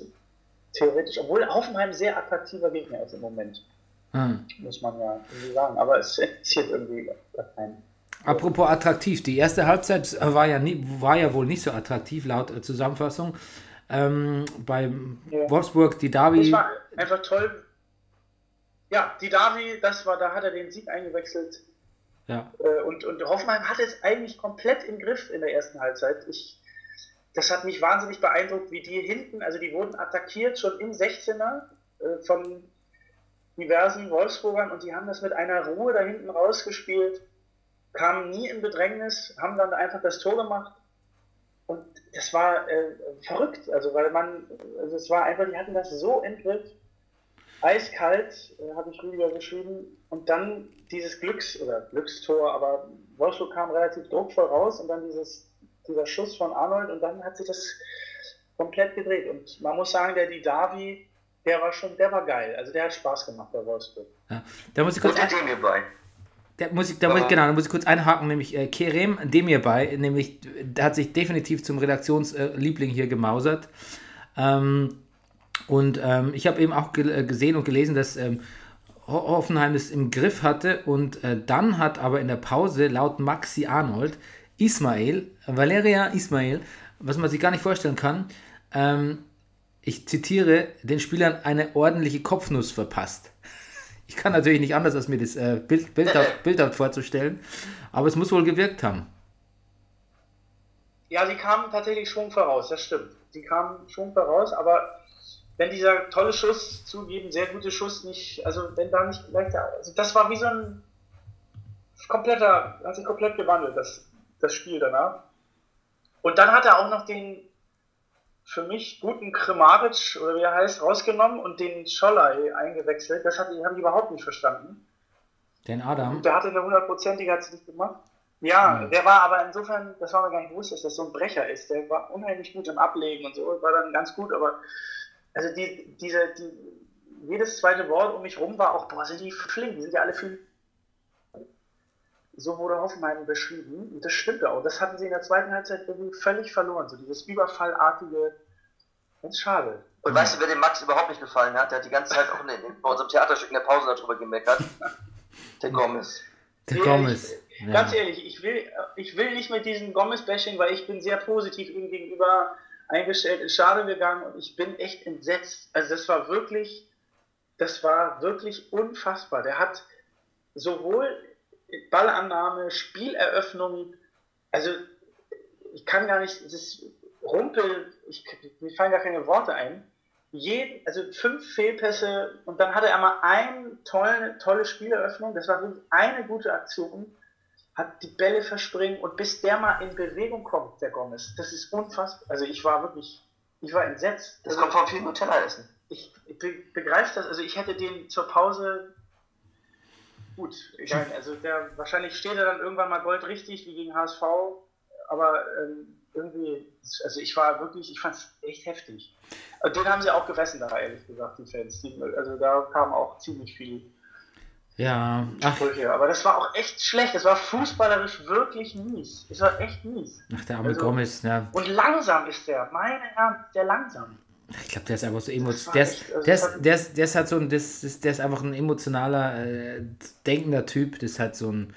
theoretisch, obwohl Hoffenheim sehr attraktiver Gegner ist im Moment. Hm. Muss man ja irgendwie sagen. Aber es *laughs* interessiert irgendwie keinen. Apropos attraktiv, die erste Halbzeit war ja, nie, war ja wohl nicht so attraktiv laut äh, Zusammenfassung. Ähm, beim ja. Wolfsburg, die Davi. Das war einfach toll. Ja, die Davi, das war, da hat er den Sieg eingewechselt. Ja. Äh, und, und Hoffenheim hat es eigentlich komplett im Griff in der ersten Halbzeit. Ich, das hat mich wahnsinnig beeindruckt, wie die hinten, also die wurden attackiert schon im 16er äh, von diversen Wolfsburgern und die haben das mit einer Ruhe da hinten rausgespielt, kamen nie in Bedrängnis, haben dann einfach das Tor gemacht und das war äh, verrückt, also weil man, also es war einfach, die hatten das so im Griff, eiskalt, äh, habe ich Rüdiger geschrieben und dann dieses Glücks- oder Glückstor, aber Wolfsburg kam relativ druckvoll raus und dann dieses, dieser Schuss von Arnold und dann hat sich das komplett gedreht und man muss sagen, der Didavi, der war schon, der war geil. Also der hat Spaß gemacht bei Wolfsburg. Ja, da muss ich kurz. Und Demir bei. Da muss ich, da muss ich, genau, da muss ich kurz einhaken, nämlich äh, Kerem Demir bei, nämlich, der hat sich definitiv zum Redaktionsliebling hier gemausert. Ähm, und ähm, ich habe eben auch äh, gesehen und gelesen, dass ähm, Hoffenheim es im Griff hatte und äh, dann hat aber in der Pause laut Maxi Arnold Ismail, Valeria Ismail, was man sich gar nicht vorstellen kann, ähm, ich zitiere, den Spielern eine ordentliche Kopfnuss verpasst. Ich kann natürlich nicht anders, als mir das äh, Bild, bildhaft, *laughs* bildhaft vorzustellen, aber es muss wohl gewirkt haben. Ja, sie kamen tatsächlich schon voraus, das stimmt. Sie kamen schon voraus, aber wenn dieser tolle Schuss zugeben, sehr gute Schuss nicht, also wenn da nicht gleich, also das war wie so ein kompletter, hat sich komplett gewandelt, das, das Spiel danach. Und dann hat er auch noch den für mich guten Krimaric, oder wie er heißt, rausgenommen und den Scholai eingewechselt. Das habe ich überhaupt nicht verstanden. Den Adam? Der hatte eine hundertprozentige, hat sie nicht gemacht. Ja, mhm. der war aber insofern, das war mir gar nicht bewusst, dass das so ein Brecher ist. Der war unheimlich gut im Ablegen und so, war dann ganz gut, aber also die, diese, die, jedes zweite Wort um mich rum war auch, boah, sind die flink, die sind ja alle viel. So wurde Hoffenheim beschrieben und das stimmt auch. Das hatten sie in der zweiten Halbzeit irgendwie völlig verloren. So dieses Überfallartige, ganz schade. Und mhm. weißt du, wer dem Max überhaupt nicht gefallen hat? Der hat die ganze Zeit auch in, in, bei unserem Theaterstück in der Pause darüber gemeckert. Der Gomez. Der Gomez. Ja. Ganz ehrlich, ich will, ich will nicht mit diesem Gomez-Bashing, weil ich bin sehr positiv ihm gegenüber eingestellt, ins Stadion gegangen und ich bin echt entsetzt. Also das war wirklich, das war wirklich unfassbar. Der hat sowohl Ballannahme, Spieleröffnung, also ich kann gar nicht, das Rumpel, ich, mir fallen gar keine Worte ein. Jeden, also fünf Fehlpässe und dann hatte er mal eine tolle, tolle Spieleröffnung, das war wirklich eine gute Aktion, hat die Bälle verspringen und bis der mal in Bewegung kommt, der Gomez, das ist unfassbar. Also ich war wirklich, ich war entsetzt. Das also, kommt von viel Nutella essen. Ich, ich begreife das, also ich hätte den zur Pause gut, egal, also der, wahrscheinlich steht er dann irgendwann mal goldrichtig wie gegen HSV, aber ähm, irgendwie, also ich war wirklich, ich fand es echt heftig. Und den haben sie auch gefressen da, ehrlich gesagt, die Fans. Die, also da kam auch ziemlich viel ja, Sprüche. Aber das war auch echt schlecht. Das war fußballerisch wirklich mies. Es war echt mies. Ach, der arme also, Gomez, ja. Und langsam ist der, meine Herren, der langsam. Ich glaube, der ist einfach so emotional. Der, ist, der, ist, der, ist, der ist halt so ein, das ist, der ist einfach ein emotionaler, äh, denkender Typ. Das ist halt so ein,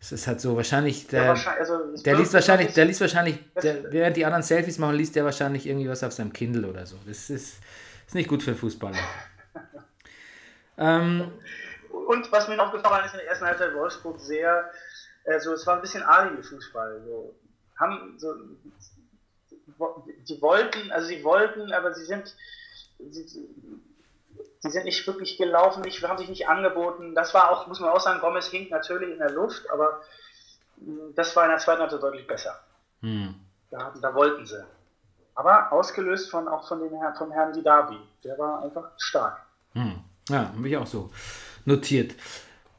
das ist halt so wahrscheinlich, der, ja, wahrscheinlich, also der liest wahrscheinlich, der liest wahrscheinlich, der, während die anderen Selfies machen, liest der wahrscheinlich irgendwie was auf seinem Kindle oder so. Das ist, ist nicht gut für einen Fußballer. *laughs* ähm, Und was mir noch gefallen ist in der ersten Halbzeit Wolfsburg sehr, also es war ein bisschen adlige Fußball. So, haben so die wollten, also sie wollten, aber sie sind, sie, sie sind nicht wirklich gelaufen, nicht, haben sich nicht angeboten. Das war auch, muss man auch sagen, Gomez hinkt natürlich in der Luft, aber hm, das war in der zweiten Halbzeit deutlich besser. Hm. Da, da, wollten sie. Aber ausgelöst von auch von dem Herrn, vom Herrn Didavi. Der war einfach stark. Hm. Ja, habe ich auch so notiert.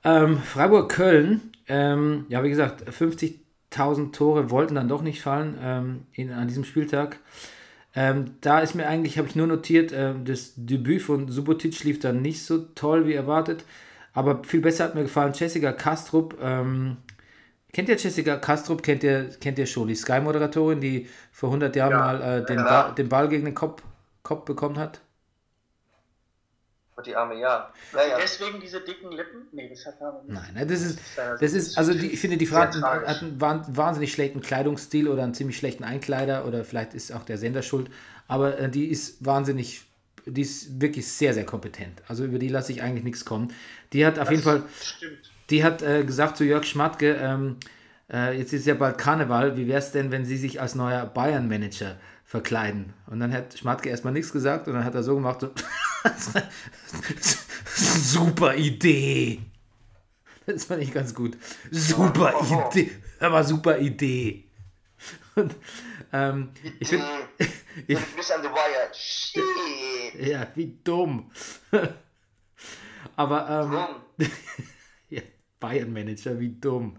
Ähm, Freiburg-Köln, ähm, ja, wie gesagt, 50 1000 Tore wollten dann doch nicht fallen ähm, in, an diesem Spieltag. Ähm, da ist mir eigentlich, habe ich nur notiert, äh, das Debüt von Subotic lief dann nicht so toll wie erwartet. Aber viel besser hat mir gefallen Jessica Kastrup. Ähm, kennt ihr Jessica Kastrup? Kennt ihr, kennt ihr schon? Die Sky-Moderatorin, die vor 100 Jahren ja. mal äh, den, ba den, Ball gegen den Kopf, Kopf bekommen hat? Und die arme ja. Naja. Deswegen diese dicken Lippen? Nee, das hat er nicht. Nein, ne, das ist, ja- das ist, also die, ich finde, die Frau hat, einen- wahnsinnig schlechten Kleidungsstil oder einen ziemlich schlechten Einkleider oder vielleicht ist auch der Sender schuld, aber äh, die ist wahnsinnig, die ist wirklich sehr, sehr kompetent. Also über die lasse ich eigentlich nichts kommen. Die hat auf jeden Fall, Stimmt. die hat äh, gesagt zu Jörg Schmatke, ähm, äh, jetzt ist ja bald Karneval, wie wäre es denn, wenn sie sich als neuer Bayern-Manager verkleiden? Und dann hat Schmatke erstmal nichts gesagt und dann hat er so gemacht, so, *laughs* super Idee. Das fand ich ganz gut. Super Idee. Mal, super Idee. Und, ähm, ich finde, *laughs* Ich ja, wie dumm. *laughs* Aber, ähm. Ja, Bayern-Manager, wie dumm.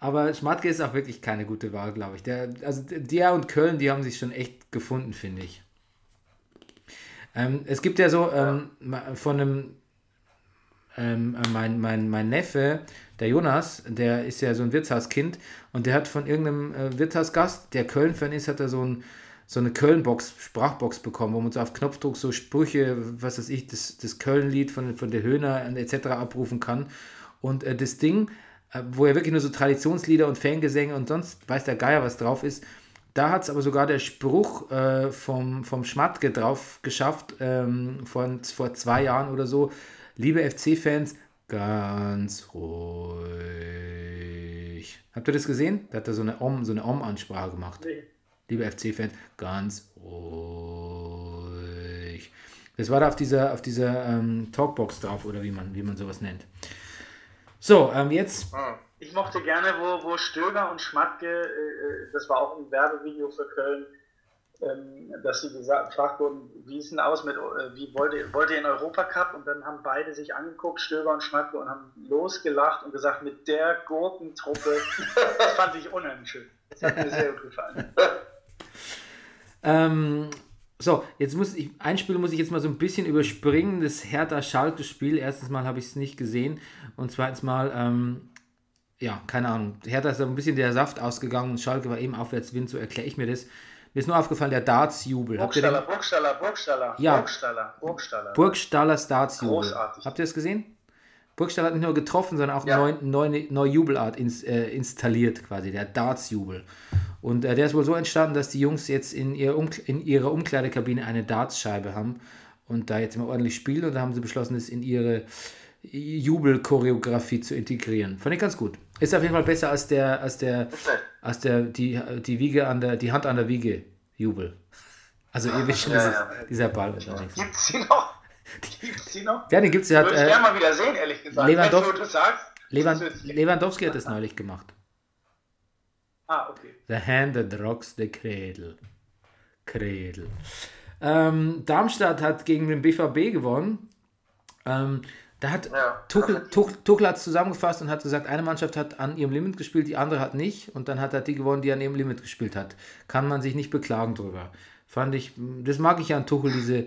Aber Schmatke ist auch wirklich keine gute Wahl, glaube ich. Der, also der und Köln, die haben sich schon echt gefunden, finde ich. Ähm, es gibt ja so ähm, von einem, ähm, äh, mein, mein, mein Neffe, der Jonas, der ist ja so ein Wirtshauskind und der hat von irgendeinem äh, Wirtshausgast, der Köln-Fan ist, hat er so, ein, so eine Köln-Box, Sprachbox bekommen, wo man so auf Knopfdruck so Sprüche, was weiß ich, das, das Köln-Lied von, von der Höhner etc. abrufen kann. Und äh, das Ding, wo ja wirklich nur so Traditionslieder und Fangesänge und sonst weiß der Geier, was drauf ist, da hat es aber sogar der Spruch äh, vom, vom Schmatke drauf geschafft, ähm, von, vor zwei Jahren oder so. Liebe FC-Fans, ganz ruhig. Habt ihr das gesehen? Da hat er so eine Om, so eine Om-Ansprache gemacht. Nee. Liebe FC-Fans, ganz ruhig. Das war da auf dieser, auf dieser ähm, Talkbox drauf, oder wie man, wie man sowas nennt. So, ähm, jetzt Hm. Ich mochte gerne, wo, wo Stöger und Schmatke, äh, äh, das war auch ein Werbevideo für Köln, ähm, dass sie gesagt, gefragt wurden, wie ist denn aus mit, äh, wie wollt ihr, wollt ihr in Europacup? Und dann haben beide sich angeguckt, Stöger und Schmatke, und haben losgelacht und gesagt, mit der Gurkentruppe, das fand ich unheimlich schön. Das hat mir sehr gut gefallen. *laughs* Ähm, so, jetzt muss ich, ein Spiel muss ich jetzt mal so ein bisschen überspringen, das Hertha-Schalke-Spiel. Erstens mal habe ich es nicht gesehen und zweitens mal, ähm, ja, keine Ahnung. Hertha ist so ein bisschen der Saft ausgegangen und Schalke war eben Aufwärtswind, so erkläre ich mir das. Mir ist nur aufgefallen, der Darts-Jubel. Burgstaller? Burgstaller, Burgstaller, Ja. Burgstaller, Burgstaller. Burgstaller Darts-Jubel. Großartig. Habt ihr das gesehen? Burgstaller hat nicht nur getroffen, sondern auch Ja. eine neue, neue, neue Jubelart ins, äh, installiert, quasi, der Darts-Jubel. Und äh, der ist wohl so entstanden, dass die Jungs jetzt in, ihr Umk in ihrer Umkleidekabine eine Dartscheibe haben und da jetzt immer ordentlich spielen und da haben sie beschlossen, es in ihre Jubelchoreografie zu integrieren. Fand ich ganz gut. Ist auf jeden Fall besser als der, als der, als der, die, die Wiege an der, die Hand an der Wiege Jubel. Also ihr wisst schon, Ja, ja. dieser Ball. Gibt's sie noch? Gibt's sie noch? Ja, den gibt's, hat, Würde ich äh, gerne mal wieder sehen, ehrlich gesagt. Lewandowski- Wenn du das sagst. Lewand Lewandowski hat das neulich gemacht. Ah, okay. The hand that rocks the cradle. Cradle. Ähm, Darmstadt hat gegen den BVB gewonnen. Ähm, da hat Ja. Tuchel, Tuchel, Tuchel hat es zusammengefasst und hat gesagt, eine Mannschaft hat an ihrem Limit gespielt, die andere hat nicht. Und dann hat er die gewonnen, die an ihrem Limit gespielt hat. Kann man sich nicht beklagen drüber. Fand ich, das mag ich ja an Tuchel, diese,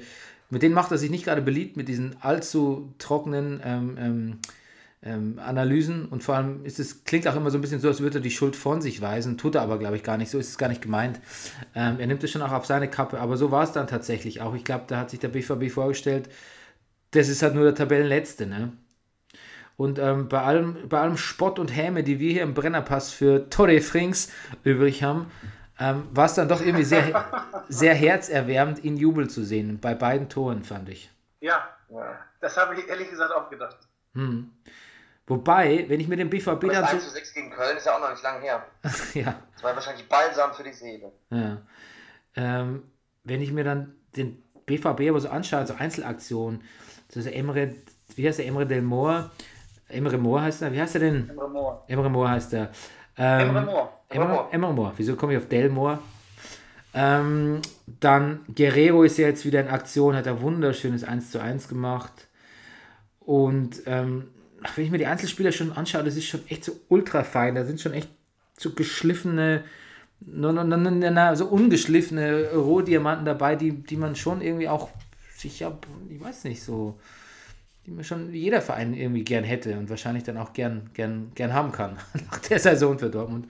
mit denen macht er sich nicht gerade beliebt, mit diesen allzu trockenen ähm, ähm, ähm, Analysen und vor allem ist es, klingt auch immer so ein bisschen so, als würde er die Schuld von sich weisen, tut er aber, glaube ich, gar nicht, so ist es gar nicht gemeint. Ähm, er nimmt es schon auch auf seine Kappe, aber so war es dann tatsächlich auch. Ich glaube, da hat sich der BVB vorgestellt, das ist halt nur der Tabellenletzte, ne? Und ähm, bei, allem, bei allem Spott und Häme, die wir hier im Brennerpass für Torre Frings übrig haben, ähm, war es dann doch irgendwie sehr, sehr herzerwärmend, ihn Jubel zu sehen. Bei beiden Toren, fand ich. Ja, das habe ich ehrlich gesagt auch gedacht. Hm. Wobei, wenn ich mir den BVB dann das so. 1 zu 6 gegen Köln ist ja auch noch nicht lang her. *laughs* ja, Das war wahrscheinlich balsam für die Seele. ja. Ähm, wenn ich mir dann den BVB aber so anschaue, so Einzelaktionen, so der Emre, wie heißt der Emre Del Moor? Emre Moor heißt er, wie heißt er denn? Emre Moore. Emre Moor heißt er. Ähm, Emre Moore. Emre, Emre Moor. Wieso komme ich auf Del Moor? Ähm, dann Guerrero ist ja jetzt wieder in Aktion, hat er wunderschönes 1 zu 1 gemacht. Und ähm, wenn ich mir die Einzelspieler schon anschaue, das ist schon echt so ultra fein. Da sind schon echt so geschliffene, no, no, no, no, so ungeschliffene Rohdiamanten dabei, die, die man schon irgendwie auch sich ja, ich weiß nicht, so, die man schon jeder Verein irgendwie gern hätte und wahrscheinlich dann auch gern, gern, gern haben kann *laughs* nach der Saison für Dortmund.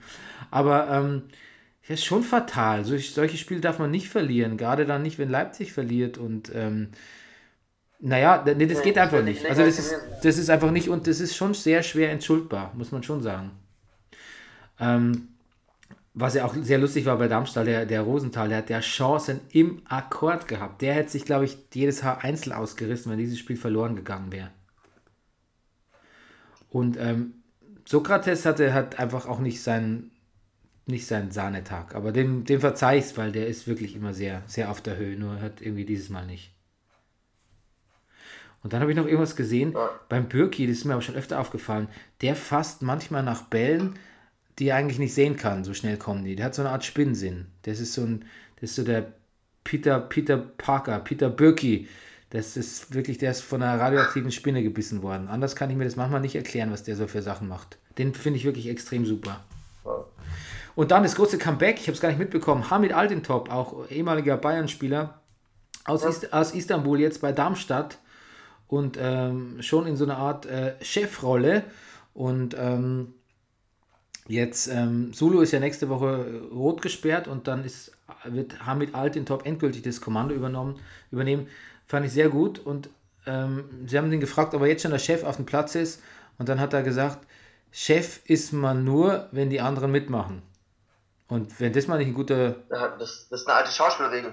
Aber ähm, ja, ist schon fatal. Solch, solche Spiele darf man nicht verlieren, gerade dann nicht, wenn Leipzig verliert und ähm, Naja, nee, das geht das einfach nicht. Also das ist, das ist einfach nicht und das ist schon sehr schwer entschuldbar, muss man schon sagen. Ähm, was ja auch sehr lustig war bei Darmstadt, der, der Rosenthal, der hat ja Chancen im Akkord gehabt. Der hätte sich, glaube ich, jedes Haar einzeln ausgerissen, wenn dieses Spiel verloren gegangen wäre. Und ähm, Sokrates hatte hat einfach auch nicht seinen nicht seinen Sahnetag, aber dem, dem verzeih ich's, weil der ist wirklich immer sehr, sehr auf der Höhe, nur hat irgendwie dieses Mal nicht. Und dann habe ich noch irgendwas gesehen beim Birki, das ist mir aber schon öfter aufgefallen, der fasst manchmal nach Bällen, die er eigentlich nicht sehen kann, so schnell kommen die. Der hat so eine Art Spinnensinn. Das ist so ein, das ist so der Peter, Peter Parker, Peter Birki. Das ist wirklich, der ist von einer radioaktiven Spinne gebissen worden. Anders kann ich mir das manchmal nicht erklären, was der so für Sachen macht. Den finde ich wirklich extrem super. Ja. Und dann das große Comeback, ich habe es gar nicht mitbekommen, Hamid Altintop, auch ehemaliger Bayern-Spieler aus, Ist, aus Istanbul, jetzt bei Darmstadt und ähm, schon in so einer Art äh, Chefrolle. Und ähm, jetzt, ähm, Sulu ist ja nächste Woche äh, rot gesperrt und dann ist, wird Hamid Altintop endgültig das Kommando übernommen, übernehmen. Fand ich sehr gut und ähm, sie haben ihn gefragt, ob er jetzt schon der Chef auf dem Platz ist und dann hat er gesagt, Chef ist man nur, wenn die anderen mitmachen. Und wenn das mal nicht ein guter, Ja, Das, das ist eine alte Schauspielregel.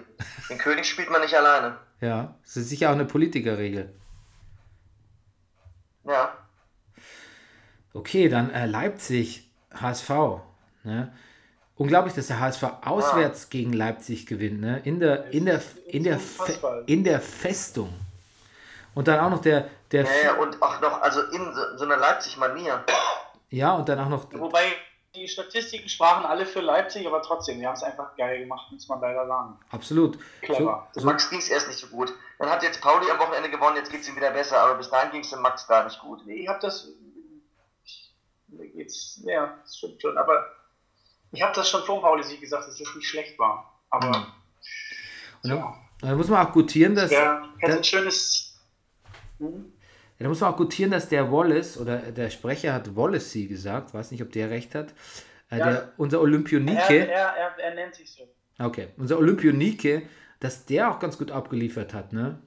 Den König spielt man nicht alleine. ja, das ist sicher auch eine Politikerregel. Ja. Okay, dann äh, Leipzig, HSV. Ne? Unglaublich, dass der HSV auswärts gegen Leipzig gewinnt. Ne? In, der, in, der, in, der, in der Festung. Und dann auch noch der, der Ja, ja, und auch noch, also in so, so einer Leipzig-Manier. ja, und dann auch noch, Wobei die Statistiken sprachen alle für Leipzig, aber trotzdem, die haben es einfach geil gemacht, muss man leider sagen. absolut. Clever. So, so, Max ging es erst nicht so gut. Dann hat jetzt Pauli am Wochenende gewonnen, jetzt geht es ihm wieder besser, aber bis dahin ging es dem Max gar nicht gut. Nee, ich habe das. Mir geht's. Ja, das stimmt schon. Aber ich habe das schon vor Pauli Sieg gesagt, dass das nicht schlecht war. Aber und dann, dann muss man auch gutieren, dass. der hätte ein schönes. Hm? Ja, da muss man auch gutieren, dass der Wallace, oder der Sprecher hat Wallacey gesagt, weiß nicht, ob der recht hat, äh, Ja. der, unser Er, Olympionike, er, er, er nennt sich so. okay, unser Olympionike, dass der auch ganz gut abgeliefert hat, ne?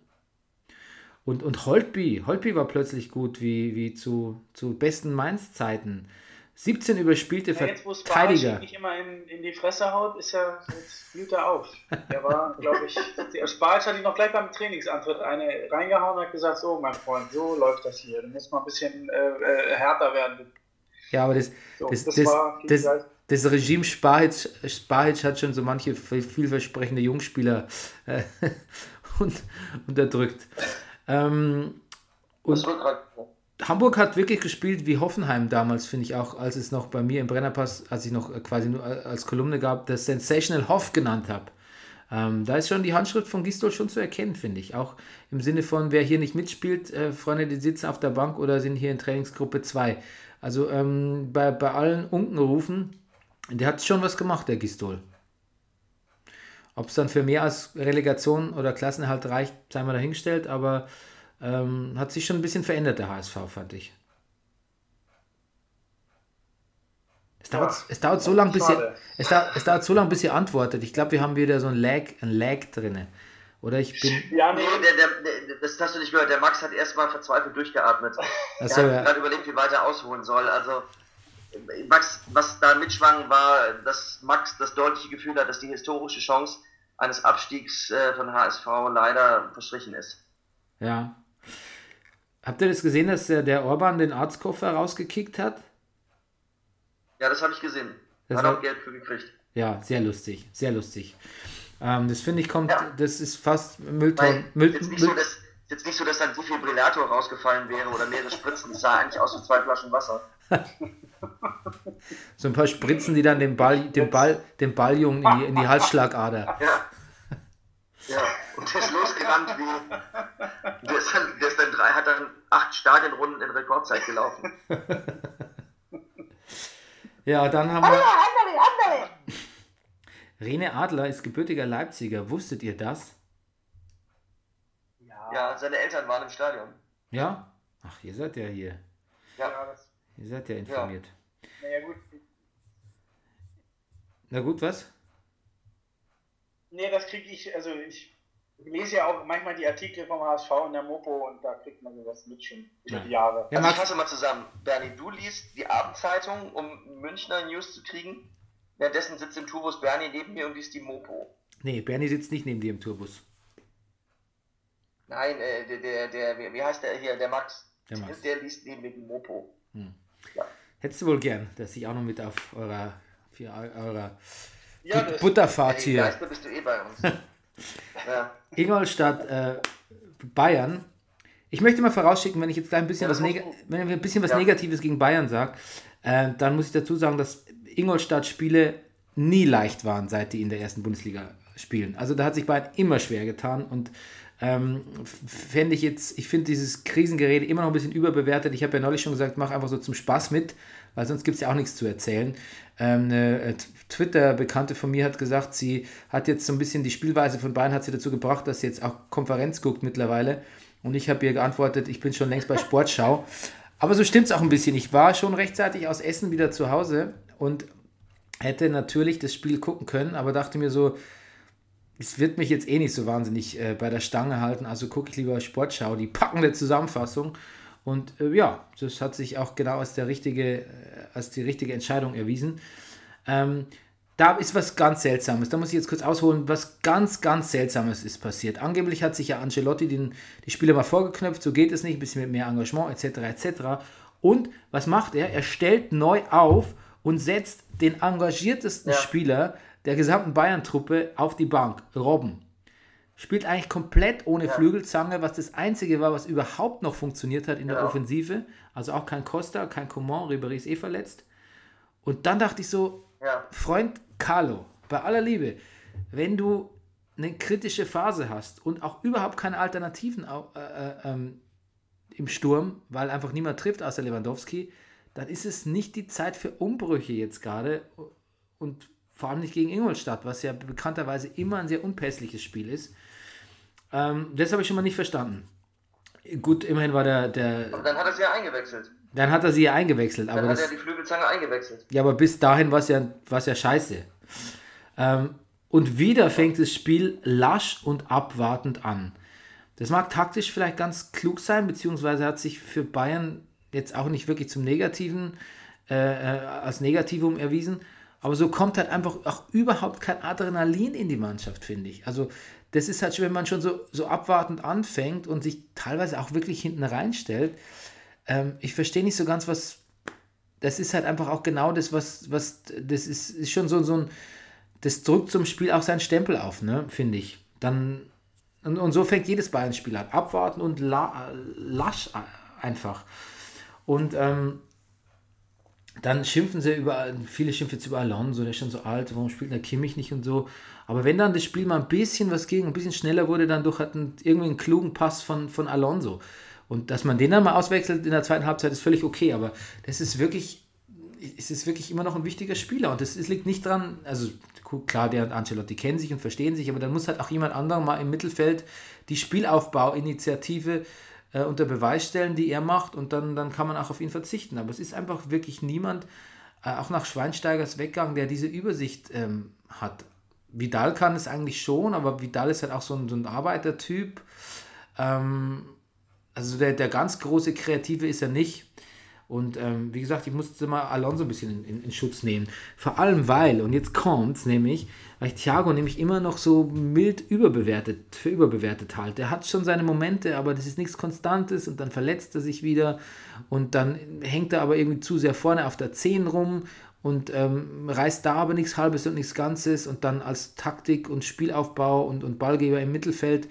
Und, und Holtby, Holtby war plötzlich gut, wie, wie zu, zu besten Mainz-Zeiten. 17 überspielte Ja, jetzt, Verteidiger. Sparic nicht immer in, in die Fresse haut, ist er, jetzt blüht er auf. Der war, glaube ich, der Sparic hat ihn noch gleich beim Trainingsantritt eine reingehauen und hat gesagt, so mein Freund, so läuft das hier. Du musst mal ein bisschen äh, äh, härter werden. Ja, aber das, So, das, das das, war das, Regime Spahic, Spahic hat schon so manche vielversprechende Jungspieler äh, *laughs* und, unterdrückt. Ähm, und Hamburg hat wirklich gespielt wie Hoffenheim damals, finde ich auch, als es noch bei mir im Brennerpass, als ich noch äh, quasi nur als Kolumne gab, das Sensational Hoff genannt habe. Ähm, da ist schon die Handschrift von Gistol schon zu erkennen, finde ich. Auch im Sinne von, wer hier nicht mitspielt, äh, Freunde, die sitzen auf der Bank oder sind hier in Trainingsgruppe 2. Also ähm, bei, bei allen Unkenrufen, der hat schon was gemacht, der Gistol. Ob es dann für mehr als Relegation oder Klassenerhalt reicht, sei mal dahingestellt, aber ähm, hat sich schon ein bisschen verändert, der HSV, fand ich. Es dauert, Ja, es dauert so lange, bis ihr, es, dauert, es dauert so lang, bis ihr antwortet. Ich glaube, wir haben wieder so ein Lag, ein Lag drinne. Oder ich bin. Ja, Nee, der, der, das hast du nicht gehört. Der Max hat erstmal verzweifelt durchgeatmet. Achso, er hat ja. gerade überlegt, wie weit er ausholen soll. Also, Max, was da mitschwang, war, dass Max das deutliche Gefühl hat, dass die historische Chance eines Abstiegs äh, von HSV leider verstrichen ist. ja. Habt ihr das gesehen, dass der, der Orban den Arztkoffer rausgekickt hat? Ja, das habe ich gesehen. Das Hat auch Geld für gekriegt. Ja, sehr lustig, sehr lustig. Ähm, das finde ich kommt, Ja. das ist fast Müllton. Müll, jetzt, nicht so, Müll, dass, jetzt nicht so, dass ein Defibrillator rausgefallen wäre oder mehrere Spritzen. Das sah eigentlich aus wie zwei Flaschen Wasser. *laughs* *laughs* so ein paar Spritzen, die dann den Ball, den Ball, den Balljungen in die, in die Halsschlagader. Ja. Ja, und der ist losgerannt wie. Der ist dann, der ist dann drei, hat dann acht Stadionrunden in Rekordzeit gelaufen. *laughs* Ja, dann haben wir. Rene Adler ist gebürtiger Leipziger. Wusstet ihr das? Ja, seine Eltern waren im Stadion. Ja? Ach, ihr seid ja hier. Ja, ja, das, Ihr seid ja informiert. naja, gut. Na gut, was? Nee, das kriege ich, also ich lese ja auch manchmal die Artikel vom HSV in der Mopo und da kriegt man sowas mit schon über Ja. die Jahre. Ja, Also ich fasse mal zusammen. Bernie, du liest die Abendzeitung, um Münchner News zu kriegen. Währenddessen sitzt im Tourbus Bernie neben mir und liest die Mopo. Nee, Bernie sitzt nicht neben dir im Tourbus. Nein, äh, der, der, der, wie- wie heißt der hier? Der Max. Der Max. Der liest neben mir die Mopo. Hättest du wohl gern, dass ich auch noch mit auf eurer, für eu- eurer Ja, But- Butterfahrt hier. Geister bist du eh bei uns. *laughs* ja. Ingolstadt, äh, Bayern. Ich möchte mal vorausschicken, wenn ich jetzt gleich ein bisschen, Ja, was, Neg wenn ich ein bisschen was Ja. Negatives gegen Bayern sage, äh, dann muss ich dazu sagen, dass Ingolstadt-Spiele nie leicht waren, seit die in der ersten Bundesliga spielen. Also da hat sich Bayern immer schwer getan und ähm, fände ich jetzt, ich finde dieses Krisengerede immer noch ein bisschen überbewertet. Ich habe ja neulich schon gesagt, mach einfach so zum Spaß mit, weil sonst gibt es ja auch nichts zu erzählen. Ähm, eine äh, Twitter-Bekannte von mir hat gesagt, sie hat jetzt so ein bisschen die Spielweise von Bayern hat sie dazu gebracht, dass sie jetzt auch Konferenz guckt mittlerweile. Und ich habe ihr geantwortet, ich bin schon längst bei Sportschau. Aber so stimmt es auch ein bisschen. Ich war schon rechtzeitig aus Essen wieder zu Hause und hätte natürlich das Spiel gucken können, aber dachte mir so, es wird mich jetzt eh nicht so wahnsinnig äh, bei der Stange halten, also gucke ich lieber Sportschau, die packende Zusammenfassung. Und äh, ja, das hat sich auch genau als, der richtige, äh, als die richtige Entscheidung erwiesen. Ähm, da ist was ganz Seltsames. Da muss ich jetzt kurz ausholen. Was ganz, ganz Seltsames ist passiert. Angeblich hat sich ja Ancelotti den, die Spieler mal vorgeknöpft. So geht es nicht. Ein bisschen mit mehr Engagement etc. etc. Und was macht er? Er stellt neu auf und setzt den engagiertesten Ja. Spieler der gesamten Bayern-Truppe auf die Bank. Robben. Spielt eigentlich komplett ohne Flügelzange, was das Einzige war, was überhaupt noch funktioniert hat in der Ja. Offensive. Also auch kein Costa, kein Coman, Ribéry ist eh verletzt. Und dann dachte ich so, Ja. Freund Carlo, bei aller Liebe, wenn du eine kritische Phase hast und auch überhaupt keine Alternativen äh, äh, ähm, im Sturm, weil einfach niemand trifft außer Lewandowski, dann ist es nicht die Zeit für Umbrüche jetzt gerade und vor allem nicht gegen Ingolstadt, was ja bekannterweise immer ein sehr unpässliches Spiel ist. Ähm, das habe ich schon mal nicht verstanden. Gut, immerhin war der, der Aber dann hat er sie ja eingewechselt. dann hat er sie ja eingewechselt, Dann aber hat das, er die Flügelzange eingewechselt. ja, aber bis dahin war es ja, war's ja scheiße. Ähm, und wieder fängt das Spiel lasch und abwartend an. Das mag taktisch vielleicht ganz klug sein, beziehungsweise hat sich für Bayern jetzt auch nicht wirklich zum Negativen, äh, äh, als Negativum erwiesen. Aber so kommt halt einfach auch überhaupt kein Adrenalin in die Mannschaft, finde ich. Also das ist halt, schon, wenn man schon so, so abwartend anfängt und sich teilweise auch wirklich hinten reinstellt. Ähm, ich verstehe nicht so ganz, was, das ist halt einfach auch genau das, was, was das ist, ist schon so, so ein, das drückt zum Spiel auch seinen Stempel auf, ne, finde ich. Dann, und, und so fängt jedes Bayern-Spiel an. Abwarten und la, lasch einfach. Und ähm, dann schimpfen sie über, viele schimpfen jetzt über Alonso, der ist schon so alt, warum spielt der Kimmich nicht und so. Aber wenn dann das Spiel mal ein bisschen was ging, ein bisschen schneller wurde, dann durch hat einen, irgendwie einen klugen Pass von, von Alonso. Und dass man den dann mal auswechselt in der zweiten Halbzeit, ist völlig okay. Aber das ist wirklich, es ist wirklich immer noch ein wichtiger Spieler. Und das, liegt nicht dran, also klar, der und Ancelotti kennen sich und verstehen sich, aber dann muss halt auch jemand anderer mal im Mittelfeld die Spielaufbauinitiative äh, unter Beweis stellen, die er macht. Und dann, dann kann man auch auf ihn verzichten. Aber es ist einfach wirklich niemand, äh, auch nach Schweinsteigers Weggang, der diese Übersicht ähm, hat. Vidal kann es eigentlich schon, aber Vidal ist halt auch so ein, so ein Arbeitertyp. Ähm, also der, der ganz große Kreative ist er nicht. Und ähm, wie gesagt, ich musste mal Alonso ein bisschen in, in, in Schutz nehmen. Vor allem weil, und jetzt kommt's nämlich, weil ich Thiago nämlich immer noch so mild überbewertet, für überbewertet halte. Er hat schon seine Momente, aber das ist nichts Konstantes und dann verletzt er sich wieder und dann hängt er aber irgendwie zu sehr vorne auf der 10 rum und ähm, reißt da aber nichts Halbes und nichts Ganzes und dann als Taktik und Spielaufbau und, und Ballgeber im Mittelfeld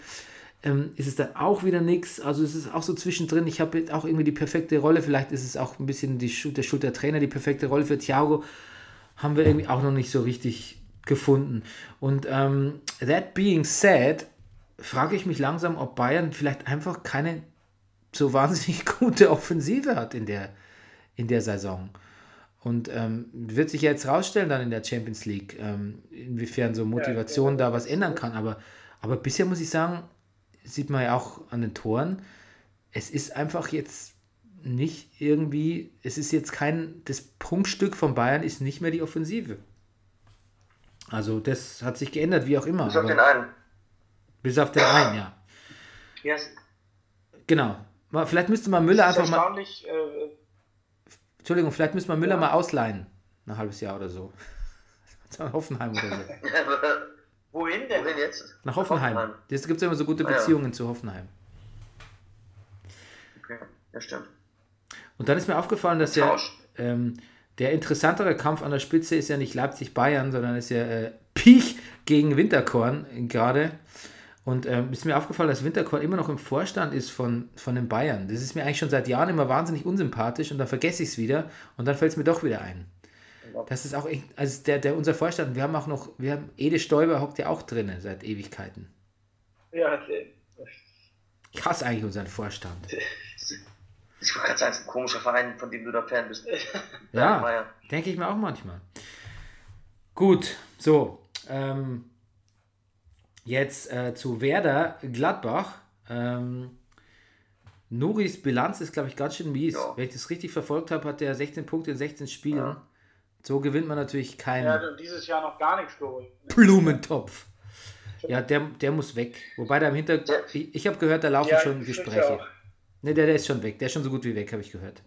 ähm, ist es dann auch wieder nichts. Also es ist auch so zwischendrin. Ich habe jetzt auch irgendwie die perfekte Rolle. Vielleicht ist es auch ein bisschen die der Schuld der Trainer, die perfekte Rolle für Thiago. Haben wir irgendwie auch noch nicht so richtig gefunden. Und ähm, that being said, frage ich mich langsam, ob Bayern vielleicht einfach keine so wahnsinnig *laughs* gute Offensive hat in der, in der Saison. Und ähm, wird sich ja jetzt rausstellen dann in der Champions League, ähm, inwiefern so Motivation da was ändern kann. Aber, aber bisher muss ich sagen, sieht man ja auch an den Toren, es ist einfach jetzt nicht irgendwie, es ist jetzt kein, das Prunkstück von Bayern ist nicht mehr die Offensive. Also das hat sich geändert, wie auch immer. Bis auf den einen. Bis auf den einen, ja. Ja, es Genau. Vielleicht müsste man Müller einfach mal. äh, Entschuldigung, vielleicht müsste man Müller mal ausleihen. Ein halbes Jahr oder so. *laughs* Hoffenheim oder so. *laughs* wohin denn? Wohin jetzt? Nach Hoffenheim. Hoffenheim. Es gibt immer so gute Ah, ja. Beziehungen zu Hoffenheim. Okay, ja, stimmt. Und dann ist mir aufgefallen, dass ja ähm, der interessantere Kampf an der Spitze ist ja nicht Leipzig-Bayern, sondern ist ja äh, Piech gegen Winterkorn gerade. Und ähm, ist mir aufgefallen, dass Winterkorn immer noch im Vorstand ist von, von den Bayern. Das ist mir eigentlich schon seit Jahren immer wahnsinnig unsympathisch und dann vergesse ich es wieder und dann fällt es mir doch wieder ein. Das ist auch echt, also der, der, unser Vorstand, wir haben auch noch, wir haben, Ede Stoiber hockt ja auch drin seit Ewigkeiten. Ja, Ich hasse eigentlich unseren Vorstand. Ich wollte gerade sagen, es ist ein komischer Verein, von dem du da Fan bist. Ja, Meier. denke ich mir auch manchmal. Gut, so. Ähm, jetzt äh, zu Werder Gladbach. Ähm, Nuris Bilanz ist, glaube ich, ganz schön mies. Ja. Wenn ich das richtig verfolgt habe, hat er 16 Punkte in 16 Spielen. Ja. So gewinnt man natürlich keinen er hat dieses Jahr noch gar nichts geholt. Blumentopf. Ja, der, der muss weg. Wobei da im Hintergrund, ich, ich habe gehört, da laufen Ja, schon Gespräche. Ne, der, der ist schon weg. Der ist schon so gut wie weg, habe ich gehört.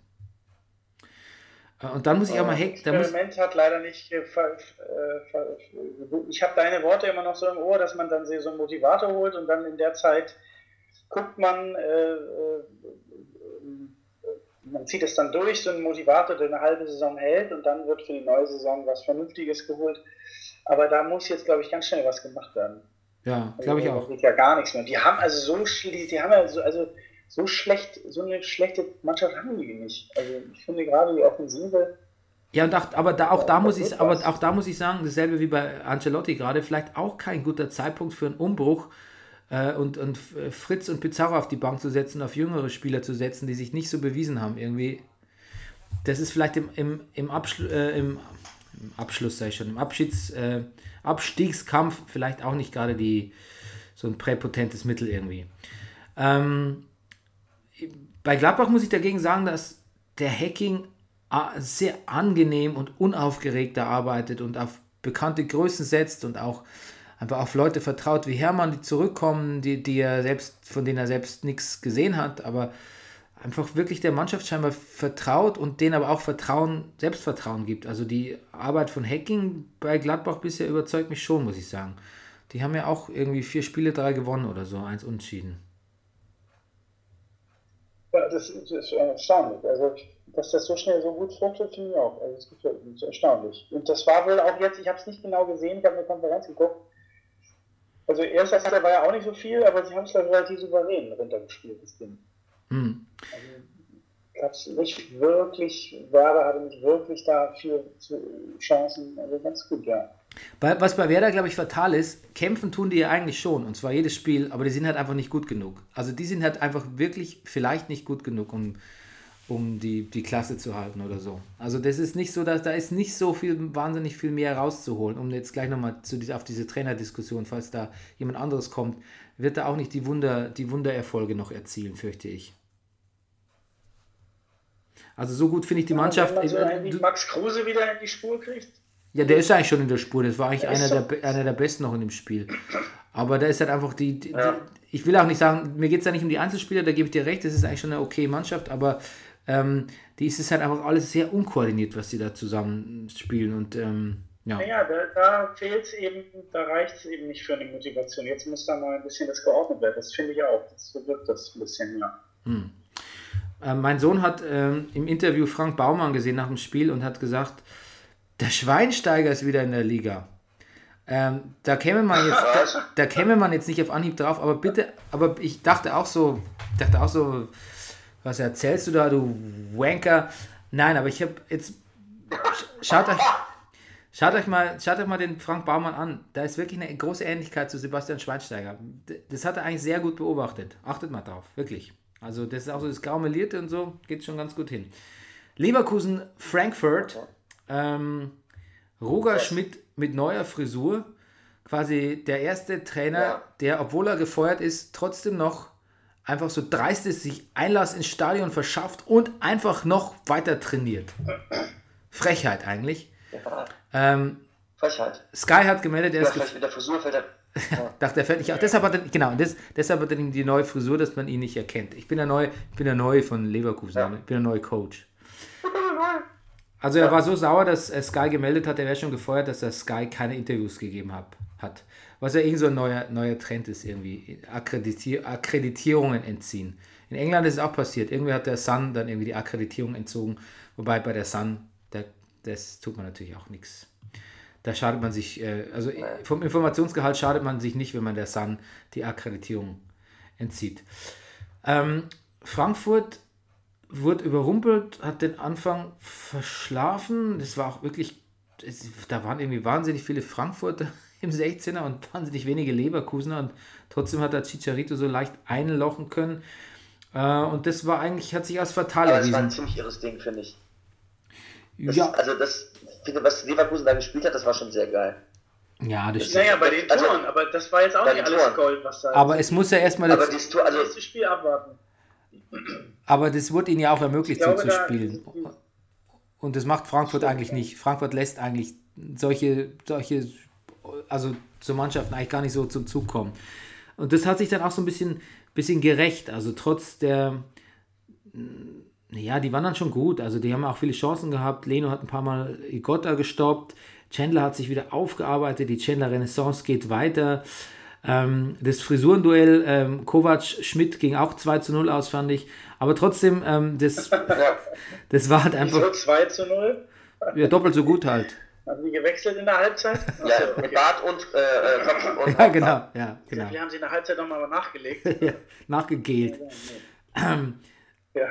Äh, Und dann muss ich auch mal Heck, da muss, Experiment hat leider nicht. äh, äh, Ich habe deine Worte immer noch so im Ohr, dass man dann so einen Motivator holt und dann in der Zeit guckt man, äh, äh, man zieht es dann durch, so einen Motivator, der eine halbe Saison hält und dann wird für die neue Saison was Vernünftiges geholt. Aber da muss jetzt, glaube ich, ganz schnell was gemacht werden. ja, glaube ich Also, auch. Da geht ja gar nichts mehr. Die haben also so, schl- die haben ja so, also so schlecht, so eine schlechte Mannschaft haben die nicht. Also ich finde gerade die Offensive. Ja, und auch, aber da, auch, da muss ich, aber auch da muss ich sagen, dasselbe wie bei Ancelotti gerade, vielleicht auch kein guter Zeitpunkt für einen Umbruch äh, und, und F- Fritz und Pizarro auf die Bank zu setzen, auf jüngere Spieler zu setzen, die sich nicht so bewiesen haben. Irgendwie, das ist vielleicht im, im, im, Abschlu äh, im, im Abschluss, ich schon, im Abschieds, äh, Abstiegskampf vielleicht auch nicht gerade die, so ein präpotentes Mittel irgendwie. Ähm, bei Gladbach muss ich dagegen sagen, dass der Hacking äh, sehr angenehm und unaufgeregt arbeitet und auf bekannte Größen setzt und auch einfach auf Leute vertraut wie Hermann, die zurückkommen, die, die er selbst, von denen er selbst nichts gesehen hat, aber einfach wirklich der Mannschaft scheinbar vertraut und denen aber auch Vertrauen, Selbstvertrauen gibt. Also die Arbeit von Hacking bei Gladbach bisher überzeugt mich schon, muss ich sagen. Die haben ja auch irgendwie vier Spiele, drei gewonnen oder so, eins unentschieden. Ja, das, ist- das ist erstaunlich. Also, dass das so schnell so gut fruchtet, finde ich auch. Also, das gefällt mir. Erstaunlich. Und das war wohl auch jetzt, ich habe es nicht genau gesehen, ich habe eine Konferenz geguckt. Also, erst das war ja auch nicht so viel, aber sie haben es dann relativ souverän runtergespielt, das Ding. Hm. Also, gab es nicht wirklich, Werder hatte nicht wirklich da viel zu Chancen. Also, ganz gut, ja. Was bei Werder, glaube ich, fatal ist, kämpfen tun die ja eigentlich schon, und zwar jedes Spiel, aber die sind halt einfach nicht gut genug. Also die sind halt einfach wirklich vielleicht nicht gut genug, um, um die, die Klasse zu halten oder so. Also das ist nicht so, dass da ist nicht so viel, wahnsinnig viel mehr rauszuholen, um jetzt gleich nochmal zu, auf diese Trainerdiskussion, falls da jemand anderes kommt, wird da auch nicht die, Wunder, die Wundererfolge noch erzielen, fürchte ich. Also so gut finde ich die Mannschaft. Wenn man so äh, du- Max Kruse wieder in die Spur kriegt. ja, der ist eigentlich schon in der Spur. Das war eigentlich Der einer der, einer der besten noch in dem Spiel. Aber da ist halt einfach die. die, Ja. die ich will auch nicht sagen, mir geht es da nicht um die Einzelspieler, da gebe ich dir recht, das ist eigentlich schon eine okay Mannschaft, aber ähm, die ist es halt einfach alles sehr unkoordiniert, was sie da zusammen spielen. Und ähm, ja. Naja, da, da fehlt es eben, da reicht es eben nicht für eine Motivation. Jetzt muss da mal ein bisschen das geordnet werden. Das finde ich auch. Das so wirkt das ein bisschen, ja. Äh, mein Sohn hat ähm, im Interview Frank Baumann gesehen nach dem Spiel und hat gesagt, der Schweinsteiger ist wieder in der Liga. Ähm, da käme man jetzt, da, da käme man jetzt nicht auf Anhieb drauf, aber bitte, aber ich dachte auch so, ich dachte auch so, was erzählst du da, du Wanker? Nein, aber ich habe jetzt, sch- schaut euch, schaut euch mal, schaut euch mal den Frank Baumann an. Da ist wirklich eine große Ähnlichkeit zu Sebastian Schweinsteiger. Das hat er eigentlich sehr gut beobachtet. Achtet mal drauf, wirklich. Also das ist auch so das Graumelierte und so, geht schon ganz gut hin. Leverkusen, Frankfurt, ähm, Roger Schmidt mit neuer Frisur, quasi der erste Trainer, Ja. der, obwohl er gefeuert ist, trotzdem noch einfach so dreist ist, sich Einlass ins Stadion verschafft und einfach noch weiter trainiert. Frechheit eigentlich. Ja, Ähm, Frechheit. Sky hat gemeldet, er Ja, ist, vielleicht mit der Frisur fällt er. *laughs* Dachte, er fällt nicht auf. Deshalb hat er, genau, das, deshalb hat er die neue Frisur, dass man ihn nicht erkennt. Ich bin der Neue, ich bin der Neue von Leverkusen, Ja. ich bin der neue Coach. *laughs* Also er war so sauer, dass er Sky gemeldet hat, er wäre schon gefeuert, dass er Sky keine Interviews gegeben hab, hat. Was ja irgend so ein neuer, neuer Trend ist, irgendwie. Akkreditier Akkreditierungen entziehen. In England ist es auch passiert. Irgendwie hat der Sun dann irgendwie die Akkreditierung entzogen. Wobei bei der Sun, da, das tut man natürlich auch nichts. Da schadet man sich, äh, also vom Informationsgehalt schadet man sich nicht, wenn man der Sun die Akkreditierung entzieht. Ähm, Frankfurt wurde überrumpelt, hat den Anfang verschlafen. Das war auch wirklich, da waren irgendwie wahnsinnig viele Frankfurter im 16er und wahnsinnig wenige Leverkusener und trotzdem hat der Chicharito so leicht einlochen können. Äh, und das war eigentlich, hat sich als fatal Aber es war ein erwiesen. ziemlich irres Ding, finde ich. Das, Ja, Also das, finde, was Leverkusen da gespielt hat, das war schon sehr geil. ja, das stimmt. Naja, bei den Also- Toren, aber das war jetzt auch nicht alles Toren. Gold, was da Aber es muss ja erstmal, Aber das, Tor, das also nächste Spiel abwarten. aber das wurde ihnen ja auch ermöglicht, Ich so zu spielen. Und das macht Frankfurt eigentlich nicht. Frankfurt lässt eigentlich solche, solche, also zu Mannschaften eigentlich gar nicht so zum Zug kommen. Und das hat sich dann auch so ein bisschen, bisschen gerecht. Also trotz der, ja, die waren dann schon gut. Also die haben auch viele Chancen gehabt. Leno hat ein paar Mal Igotta gestoppt. Chandler hat sich wieder aufgearbeitet. Die Chandler Renaissance geht weiter. Ähm, das Frisurenduell ähm, Kovac-Schmidt ging auch 2 zu 0 aus, fand ich. Aber trotzdem, ähm, das, *laughs* das war halt Wieso einfach 2 zu 0? ja, doppelt so gut halt. Haben die gewechselt in der Halbzeit? Ja, Achso, mit okay. Bart und, äh, äh, Kopf *laughs* und Ja, genau. Ja, genau. Wir haben sie in der Halbzeit nochmal nachgelegt. *laughs* Ja, nachgegelt. Ja.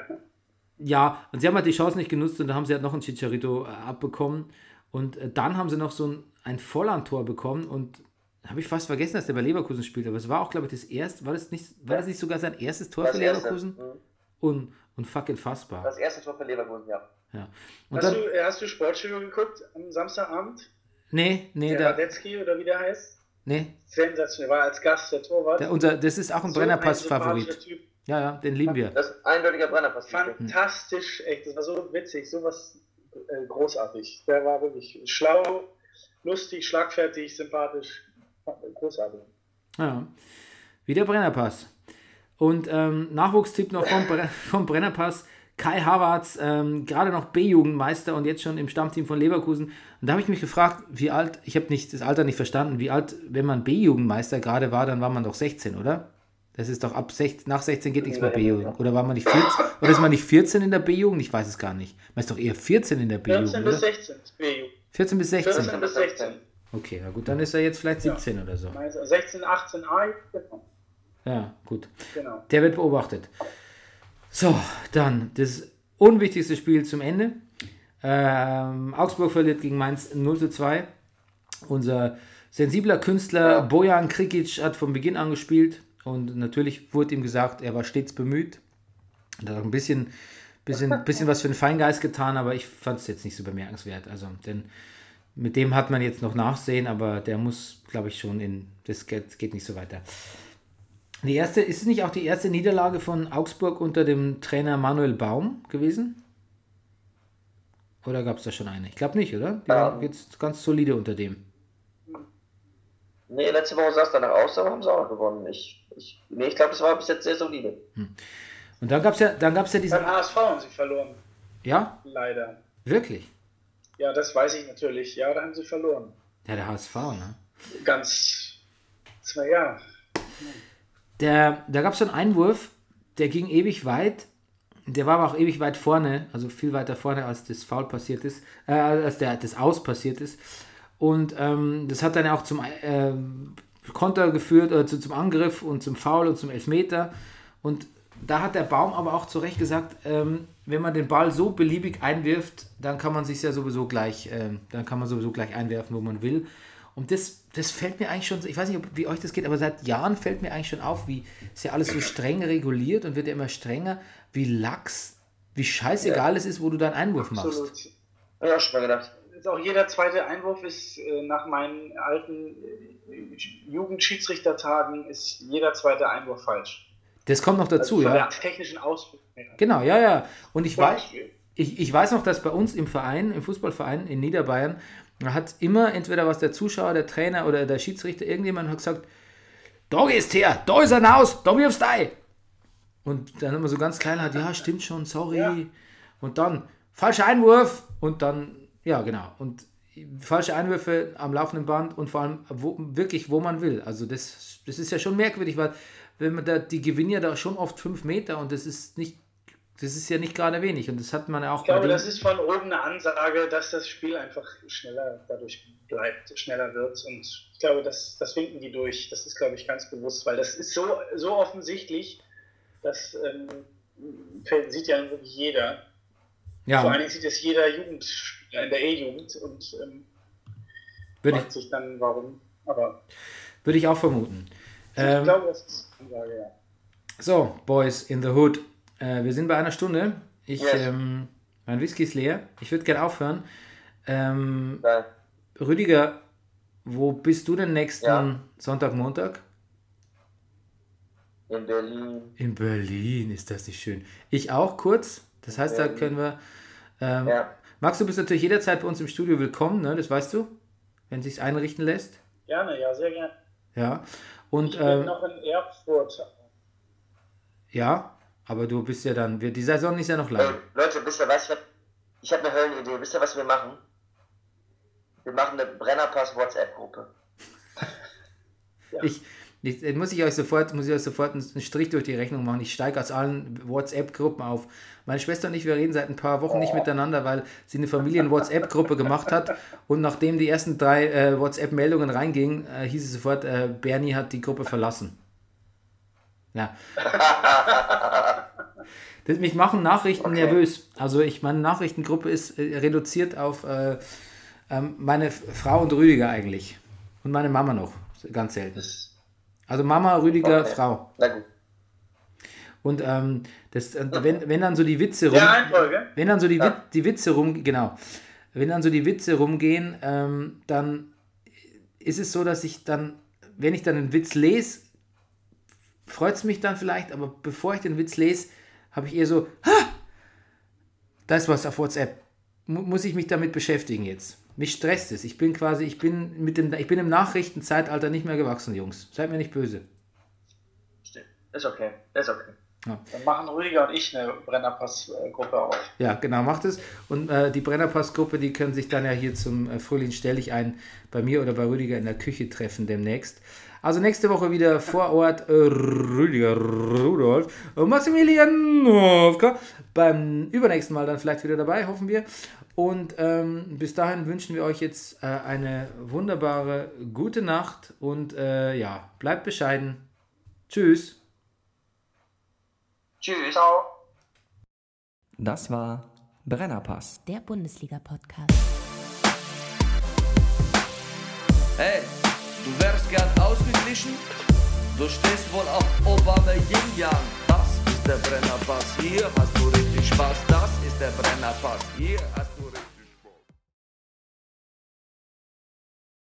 Ja, und sie haben halt die Chance nicht genutzt und da haben sie halt noch einen Chicharito äh, abbekommen. Und äh, dann haben sie noch so ein, ein Volland-Tor bekommen und habe ich fast vergessen, dass der bei Leverkusen spielt. Aber es war auch, glaube ich, das erste, war das nicht, war das nicht sogar sein erstes Tor das für erste. Leverkusen? Mhm. Und, und fucking fassbar. Das erste Tor für Leverkusen, ja. Ja. Und Hast dann, du, äh, hast du Sportstudio geguckt am Samstagabend? nee, nee, Der Radetzky oder wie der heißt? nee, Sensationell. War als Gast der Torwart. der, unser, das ist auch ein So Brennerpass-Favorit. Ja, ja, den lieben wir. Das ist ein eindeutiger Brennerpass. Fantastisch, echt. Das war so witzig, sowas äh, großartig. Der war wirklich schlau, lustig, schlagfertig, sympathisch. Großartig. Ja, wie der Brennerpass. Und ähm, Nachwuchstipp noch vom, Bre *laughs* vom Brennerpass. Kai Havertz, ähm, gerade noch B-Jugendmeister und jetzt schon im Stammteam von Leverkusen. Und da habe ich mich gefragt, wie alt, ich habe nicht das Alter nicht verstanden, wie alt, wenn man B-Jugendmeister gerade war, dann war man doch 16, oder? Das ist doch ab 16, nach 16 geht nichts mehr B-Jugend. Oder war man nicht 14? Oder ist man nicht 14 in der B-Jugend? Ich weiß es gar nicht. Man ist doch eher 14 in der 14 B-Jugend, bis oder? 16 ist BU. 14 bis 16. 14 bis 16. Okay, na gut, dann ist er jetzt vielleicht 17 oder so. Meinst du, 16, 18 A, genau. Ja, gut. genau. Der wird beobachtet. So, dann das unwichtigste Spiel zum Ende. Ähm, Augsburg verliert gegen Mainz 0 zu 2. Unser sensibler Künstler Bojan Krikic hat von Beginn an gespielt und natürlich wurde ihm gesagt, er war stets bemüht. Und hat auch ein bisschen, bisschen, *laughs* bisschen was für den Feingeist getan, aber ich fand es jetzt nicht so bemerkenswert. Also, denn mit dem hat man jetzt noch Nachsehen, aber der muss, glaube ich, schon in. Das geht, geht nicht so weiter. Die erste, ist es nicht auch die erste Niederlage von Augsburg unter dem Trainer Manuel Baum gewesen? Oder gab es da schon eine? Ich glaube nicht, oder? Die waren jetzt ganz solide unter dem. Nee, letzte Woche sah es danach aus, aber haben sie auch noch gewonnen. Ich, ich, nee, ich glaube, das war bis jetzt sehr solide. Und dann gab es ja, dann gab's ja diesen. Beim HSV haben sie verloren, Ja, leider. wirklich. Ja, das weiß ich natürlich. Ja, da haben sie verloren. Ja, der HSV, ne? Ganz. Zwei Jahre. Der, da gab es so einen Einwurf, der ging ewig weit. Der war aber auch ewig weit vorne, also viel weiter vorne, als das Foul passiert ist, äh, als der, das Aus passiert ist. Und ähm, das hat dann auch zum ähm, Konter geführt, oder zu, zum Angriff und zum Foul und zum Elfmeter. Und da hat der Baum aber auch zu Recht gesagt, ähm, wenn man den Ball so beliebig einwirft, dann kann man sich ja sowieso gleich, ähm, dann kann man sowieso gleich einwerfen, wo man will. Und das, das fällt mir eigentlich schon, ich weiß nicht, ob, wie euch das geht, aber seit Jahren fällt mir eigentlich schon auf, wie ist ja alles so streng reguliert und wird ja immer strenger, wie lax, wie scheißegal es ist, wo du deinen Einwurf machst. Absolut. Hab ich auch schon mal gedacht. Ist auch jeder zweite Einwurf ist äh, nach meinen alten äh, Jugendschiedsrichtertagen ist jeder zweite Einwurf falsch. Das kommt noch dazu, Von ja. der technischen her. Genau, ja, ja. Und ich weiß, ich, ich weiß noch, dass bei uns im Verein, im Fußballverein in Niederbayern, Da hat immer entweder was der Zuschauer, der Trainer oder der Schiedsrichter, irgendjemand hat gesagt, da gehst her, da ist er raus, da wirfst du ein. Und dann immer so ganz klein hat, ja, stimmt schon, sorry. Ja. Und dann falscher Einwurf und dann, ja, genau. Und falsche Einwürfe am laufenden Band und vor allem wo, wirklich, wo man will. Also das, das ist ja schon merkwürdig, weil wenn man da, die gewinnen ja da schon oft fünf Meter und das ist nicht, das ist ja nicht gerade wenig. Und das hat man ja auch Ich glaube, das ist von oben eine Ansage, dass das Spiel einfach schneller dadurch bleibt, schneller wird. Und ich glaube, das, das winken die durch. Das ist, glaube ich, ganz bewusst, weil das ist so, so offensichtlich, das ähm, sieht ja wirklich jeder. Vor allen ja, Dingen sieht es jeder Jugendspieler in der E-Jugend und ähm, fragt sich dann, warum. Aber würde ich auch vermuten. ich Ähm, glaube, das ist eine Ansage, ja. So, Boys in the Hood. Äh, wir sind bei einer Stunde. Ich, Yes. ähm, mein Whisky ist leer. Ich würde gerne aufhören. Ähm, Nein. Rüdiger, wo bist du denn nächsten Ja. Sonntag, Montag? In Berlin. In Berlin, ist das nicht schön. Ich auch kurz. Das heißt, da können wir. Ähm, Ja. Max, du bist natürlich jederzeit bei uns im Studio willkommen, ne? das weißt du, wenn es sich einrichten lässt. Gerne, ja, sehr gerne. Ja. Und Ich bin ähm, noch in Erfurt. ja, aber du bist ja dann. Die Saison ist ja noch Ey, lang. Leute, wisst ihr was? Ich habe ich hab eine Höllenidee. Wisst ihr, was wir machen? Wir machen eine Brennerpass-WhatsApp-Gruppe. Ich, ich, muss ich euch sofort, muss ich euch sofort einen einen Strich durch die Rechnung machen. Ich steige aus allen WhatsApp-Gruppen auf. Meine Schwester und ich, wir reden seit ein paar Wochen nicht miteinander, weil sie eine Familien-WhatsApp-Gruppe gemacht hat. Und nachdem die ersten drei äh, WhatsApp-Meldungen reingingen, äh, hieß es sofort, äh, Bernie hat die Gruppe verlassen. Ja. *laughs* Das, mich machen Nachrichten Okay. nervös. Also ich meine Nachrichtengruppe ist äh, reduziert auf äh, ähm, meine Frau und Rüdiger eigentlich. Und meine Mama noch, ganz selten. Also Mama, Rüdiger, Okay. Frau. Na gut. Und ähm, das, äh, wenn, wenn dann so die Witze rum, wenn dann so die, Ja. Die Witze rum, genau, wenn dann so die Witze rumgehen, ähm, dann ist es so, dass ich dann, wenn ich dann einen Witz lese, freut es mich dann vielleicht, aber bevor ich den Witz lese, habe ich eher so, ha, da ist was auf WhatsApp. Mu muss ich mich damit beschäftigen jetzt? Mich stresst es. Ich bin quasi, ich bin mit dem, ich bin im Nachrichtenzeitalter nicht mehr gewachsen, Jungs. Seid mir nicht böse. Stimmt. Ist okay. Ist okay. Dann machen Rüdiger und ich eine Brennerpass-Gruppe auf. Ja, genau, macht es. Und äh, die Brennerpass-Gruppe, die können sich dann ja hier zum äh, Frühling stell ich ein bei mir oder bei Rüdiger in der Küche treffen demnächst. Also nächste Woche wieder vor Ort äh, Rüdiger Rudolf und Maximilian Nowka. Beim übernächsten Mal dann vielleicht wieder dabei, hoffen wir. Und ähm, bis dahin wünschen wir euch jetzt äh, eine wunderbare gute Nacht und äh, ja, bleibt bescheiden. Tschüss. Tschüss. Ciao. Das war Brennerpass. Der Bundesliga-Podcast. Hey, du wärst gern ausgeglichen? Du stehst wohl auf Obama Yin Yang. Das ist der Brennerpass. Hier hast du richtig Spaß. Das ist der Brennerpass. Hier hast du